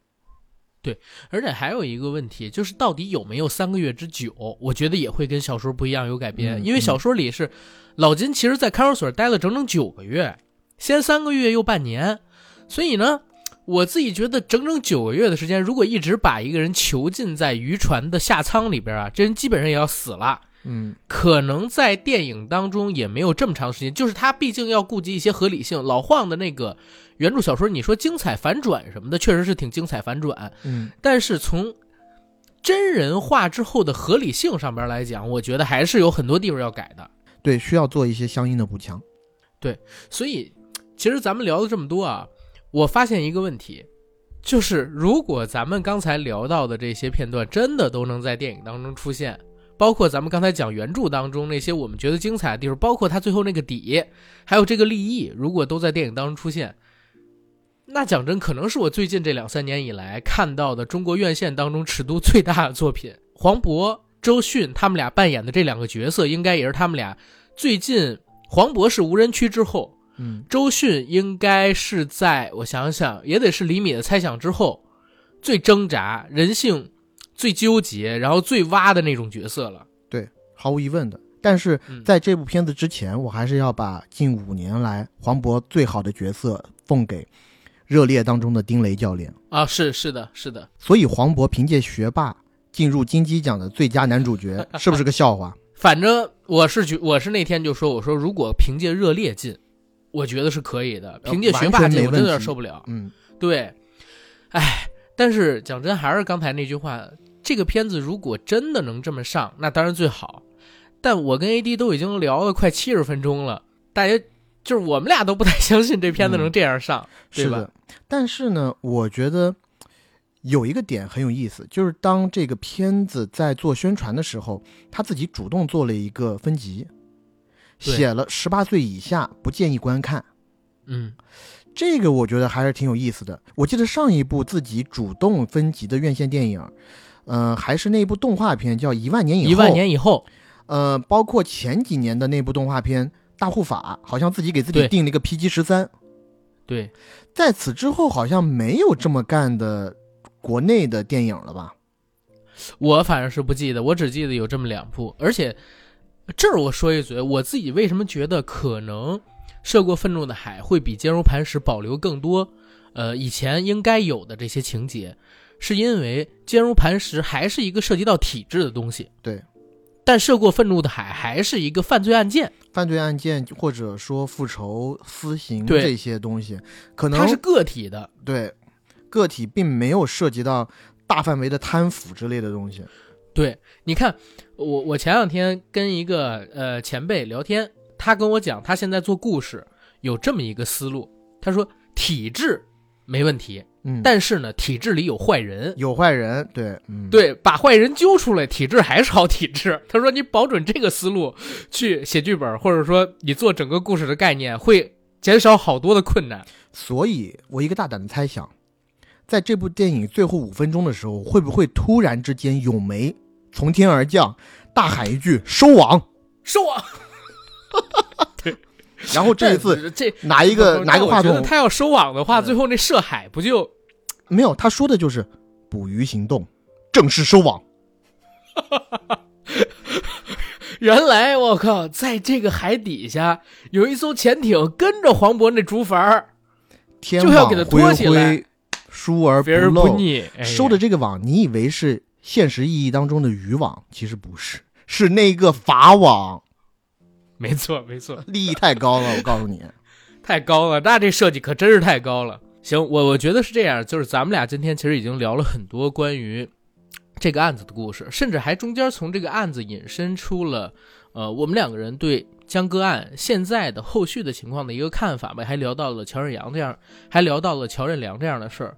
对，而且还有一个问题，就是到底有没有三个月之久？我觉得也会跟小说不一样，有改编。因为小说里是老金其实，在看守所待了整整九个月，先三个月又半年，所以呢，我自己觉得整整九个月的时间，如果一直把一个人囚禁在渔船的下舱里边啊，这人基本上也要死了。嗯，可能在电影当中也没有这么长时间，就是他毕竟要顾及一些合理性。老晃的那个原著小说，你说精彩反转什么的，确实是挺精彩反转。嗯，但是从真人化之后的合理性上边来讲，我觉得还是有很多地方要改的。对，需要做一些相应的补强。对，所以其实咱们聊了这么多啊，我发现一个问题，就是如果咱们刚才聊到的这些片段真的都能在电影当中出现。包括咱们刚才讲原著当中那些我们觉得精彩的地方，包括他最后那个底，还有这个立意，如果都在电影当中出现，那讲真，可能是我最近这两三年以来看到的中国院线当中尺度最大的作品。黄渤、周迅他们俩扮演的这两个角色，应该也是他们俩最近。黄渤是无人区之后，嗯，周迅应该是在我想想，也得是李米的猜想之后，最挣扎人性。最纠结，然后最挖的那种角色了。对，毫无疑问的。但是在这部片子之前，我还是要把近五年来黄渤最好的角色奉给《热烈》当中的丁雷教练啊！是是的，是的。所以黄渤凭借学霸进入金鸡奖的最佳男主角，是不是个笑话？反正我是觉，我是那天就说，我说如果凭借《热烈》进，我觉得是可以的。凭借学霸进，我真的有点受不了。嗯，对。哎，但是讲真，还是刚才那句话。这个片子如果真的能这么上，那当然最好。但我跟 AD 都已经聊了快七十分钟了，大家就是我们俩都不太相信这片子能这样上，对吧？是的，但是呢，我觉得有一个点很有意思，就是当这个片子在做宣传的时候，他自己主动做了一个分级，写了十八岁以下不建议观看。嗯，这个我觉得还是挺有意思的。我记得上一部自己主动分级的院线电影，呃，还是那部动画片叫《一万年以后》。一万年以后，呃，包括前几年的那部动画片《大护法》，好像自己给自己定了一个 PG 十三。对，在此之后，好像没有这么干的国内的电影了吧？我反正是不记得，我只记得有这么两部，而且这儿我说一嘴，我自己为什么觉得可能《涉过愤怒的海》会比《坚如磐石》保留更多，呃，以前应该有的这些情节，是因为《坚如磐石》还是一个涉及到体制的东西，对，但《涉过愤怒的海》还是一个犯罪案件，犯罪案件或者说复仇、私刑对。这些东西，可能它是个体的，对个体并没有涉及到大范围的贪腐之类的东西。对，你看，我我前两天跟一个呃前辈聊天，他跟我讲，他现在做故事有这么一个思路，他说体制没问题，嗯，但是呢，体制里有坏人，有坏人，对，嗯，，对，把坏人揪出来，体制还是好体制。他说你保准这个思路去写剧本，或者说你做整个故事的概念，会减少好多的困难。所以我一个大胆的猜想，在这部电影最后五分钟的时候，会不会突然之间咏梅从天而降，大喊一句“收网！收网，”，然后这一次 这拿一个不拿一个话筒，他要收网的话，最后那涉海不就没有，他说的就是捕鱼行动，正式收网。原来我靠，在这个海底下有一艘潜艇跟着黄渤那竹筏儿，就要给他拖恢起来恢，疏而肥而漏。不腻。哎呀收的这个网，你以为是现实意义当中的渔网，其实不是，是那个法网，没错没错，利益太高了，我告诉你。太高了，那这设计可真是太高了。行，我我觉得是这样，就是咱们俩今天其实已经聊了很多关于这个案子的故事，甚至还中间从这个案子引申出了，呃，我们两个人对江歌案现在的后续的情况的一个看法吧，还聊到了乔任阳这样，还聊到了乔任梁这样的事儿。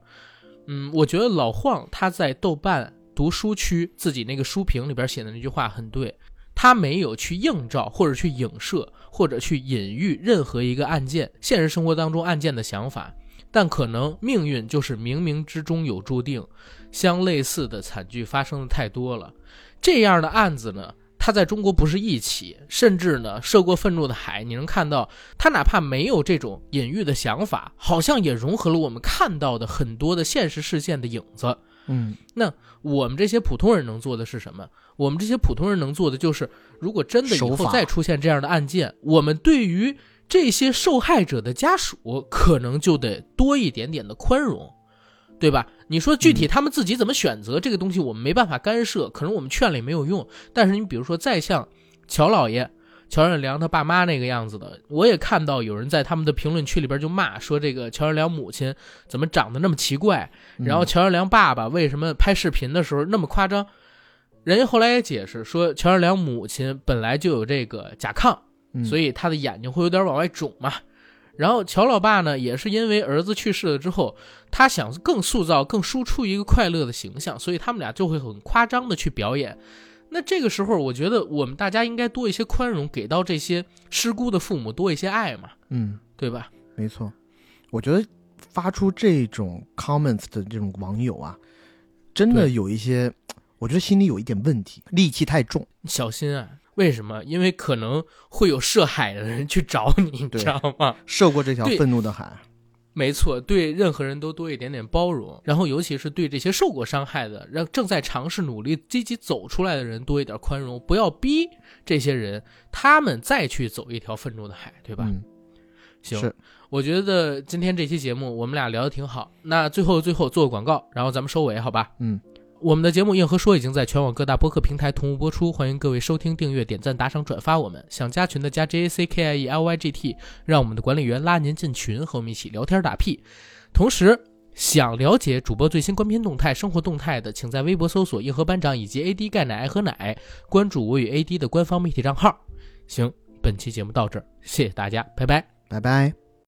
嗯，我觉得老晃他在豆瓣读书区自己那个书评里边写的那句话很对，他没有去映照或者去影射或者去隐喻任何一个案件现实生活当中案件的想法，但可能命运就是冥冥之中有注定，相类似的惨剧发生的太多了。这样的案子呢，它在中国不是一起，甚至呢，涉过愤怒的海，你能看到它哪怕没有这种隐喻的想法，好像也融合了我们看到的很多的现实事件的影子。嗯，那我们这些普通人能做的是什么？我们这些普通人能做的就是，如果真的以后再出现这样的案件，我们对于这些受害者的家属，可能就得多一点点的宽容，对吧？你说具体他们自己怎么选择、这个东西，我们没办法干涉，可能我们劝了也没有用。但是你比如说，再像乔老爷。乔任梁他爸妈那个样子的，我也看到有人在他们的评论区里边就骂说这个乔任梁母亲怎么长得那么奇怪，然后嗯乔任梁爸爸为什么拍视频的时候那么夸张？人家后来也解释说，乔任梁母亲本来就有这个甲亢，嗯所以他的眼睛会有点往外肿嘛。然后乔老爸呢，也是因为儿子去世了之后，他想更塑造、更输出一个快乐的形象，所以他们俩就会很夸张的去表演。那这个时候，我觉得我们大家应该多一些宽容，给到这些失孤的父母多一些爱嘛，嗯，对吧？没错，我觉得发出这种 comments 的这种网友啊，真的有一些，我觉得心里有一点问题，戾气太重。小心啊！为什么？因为可能会有涉海的人去找你，你知道吗？涉过这条愤怒的海，没错，对任何人都多一点点包容，然后尤其是对这些受过伤害的、让正在尝试努力、积极走出来的人多一点宽容，不要逼这些人他们再去走一条愤怒的海，对吧？嗯，行，我觉得今天这期节目我们俩聊的挺好。那最后最后做个广告，然后咱们收尾，好吧？嗯，我们的节目《硬核说》已经在全网各大播客平台同步播出，欢迎各位收听、订阅、点赞、打赏、转发我们。想加群的加 J A C K I E L Y G T，让我们的管理员拉您进群，和我们一起聊天打屁。同时，想了解主播最新官片动态、生活动态的，请在微博搜索“硬核班长”以及 AD 钙奶爱喝奶，关注我与 AD 的官方媒体账号。行，本期节目到这儿，谢谢大家，拜拜。拜拜。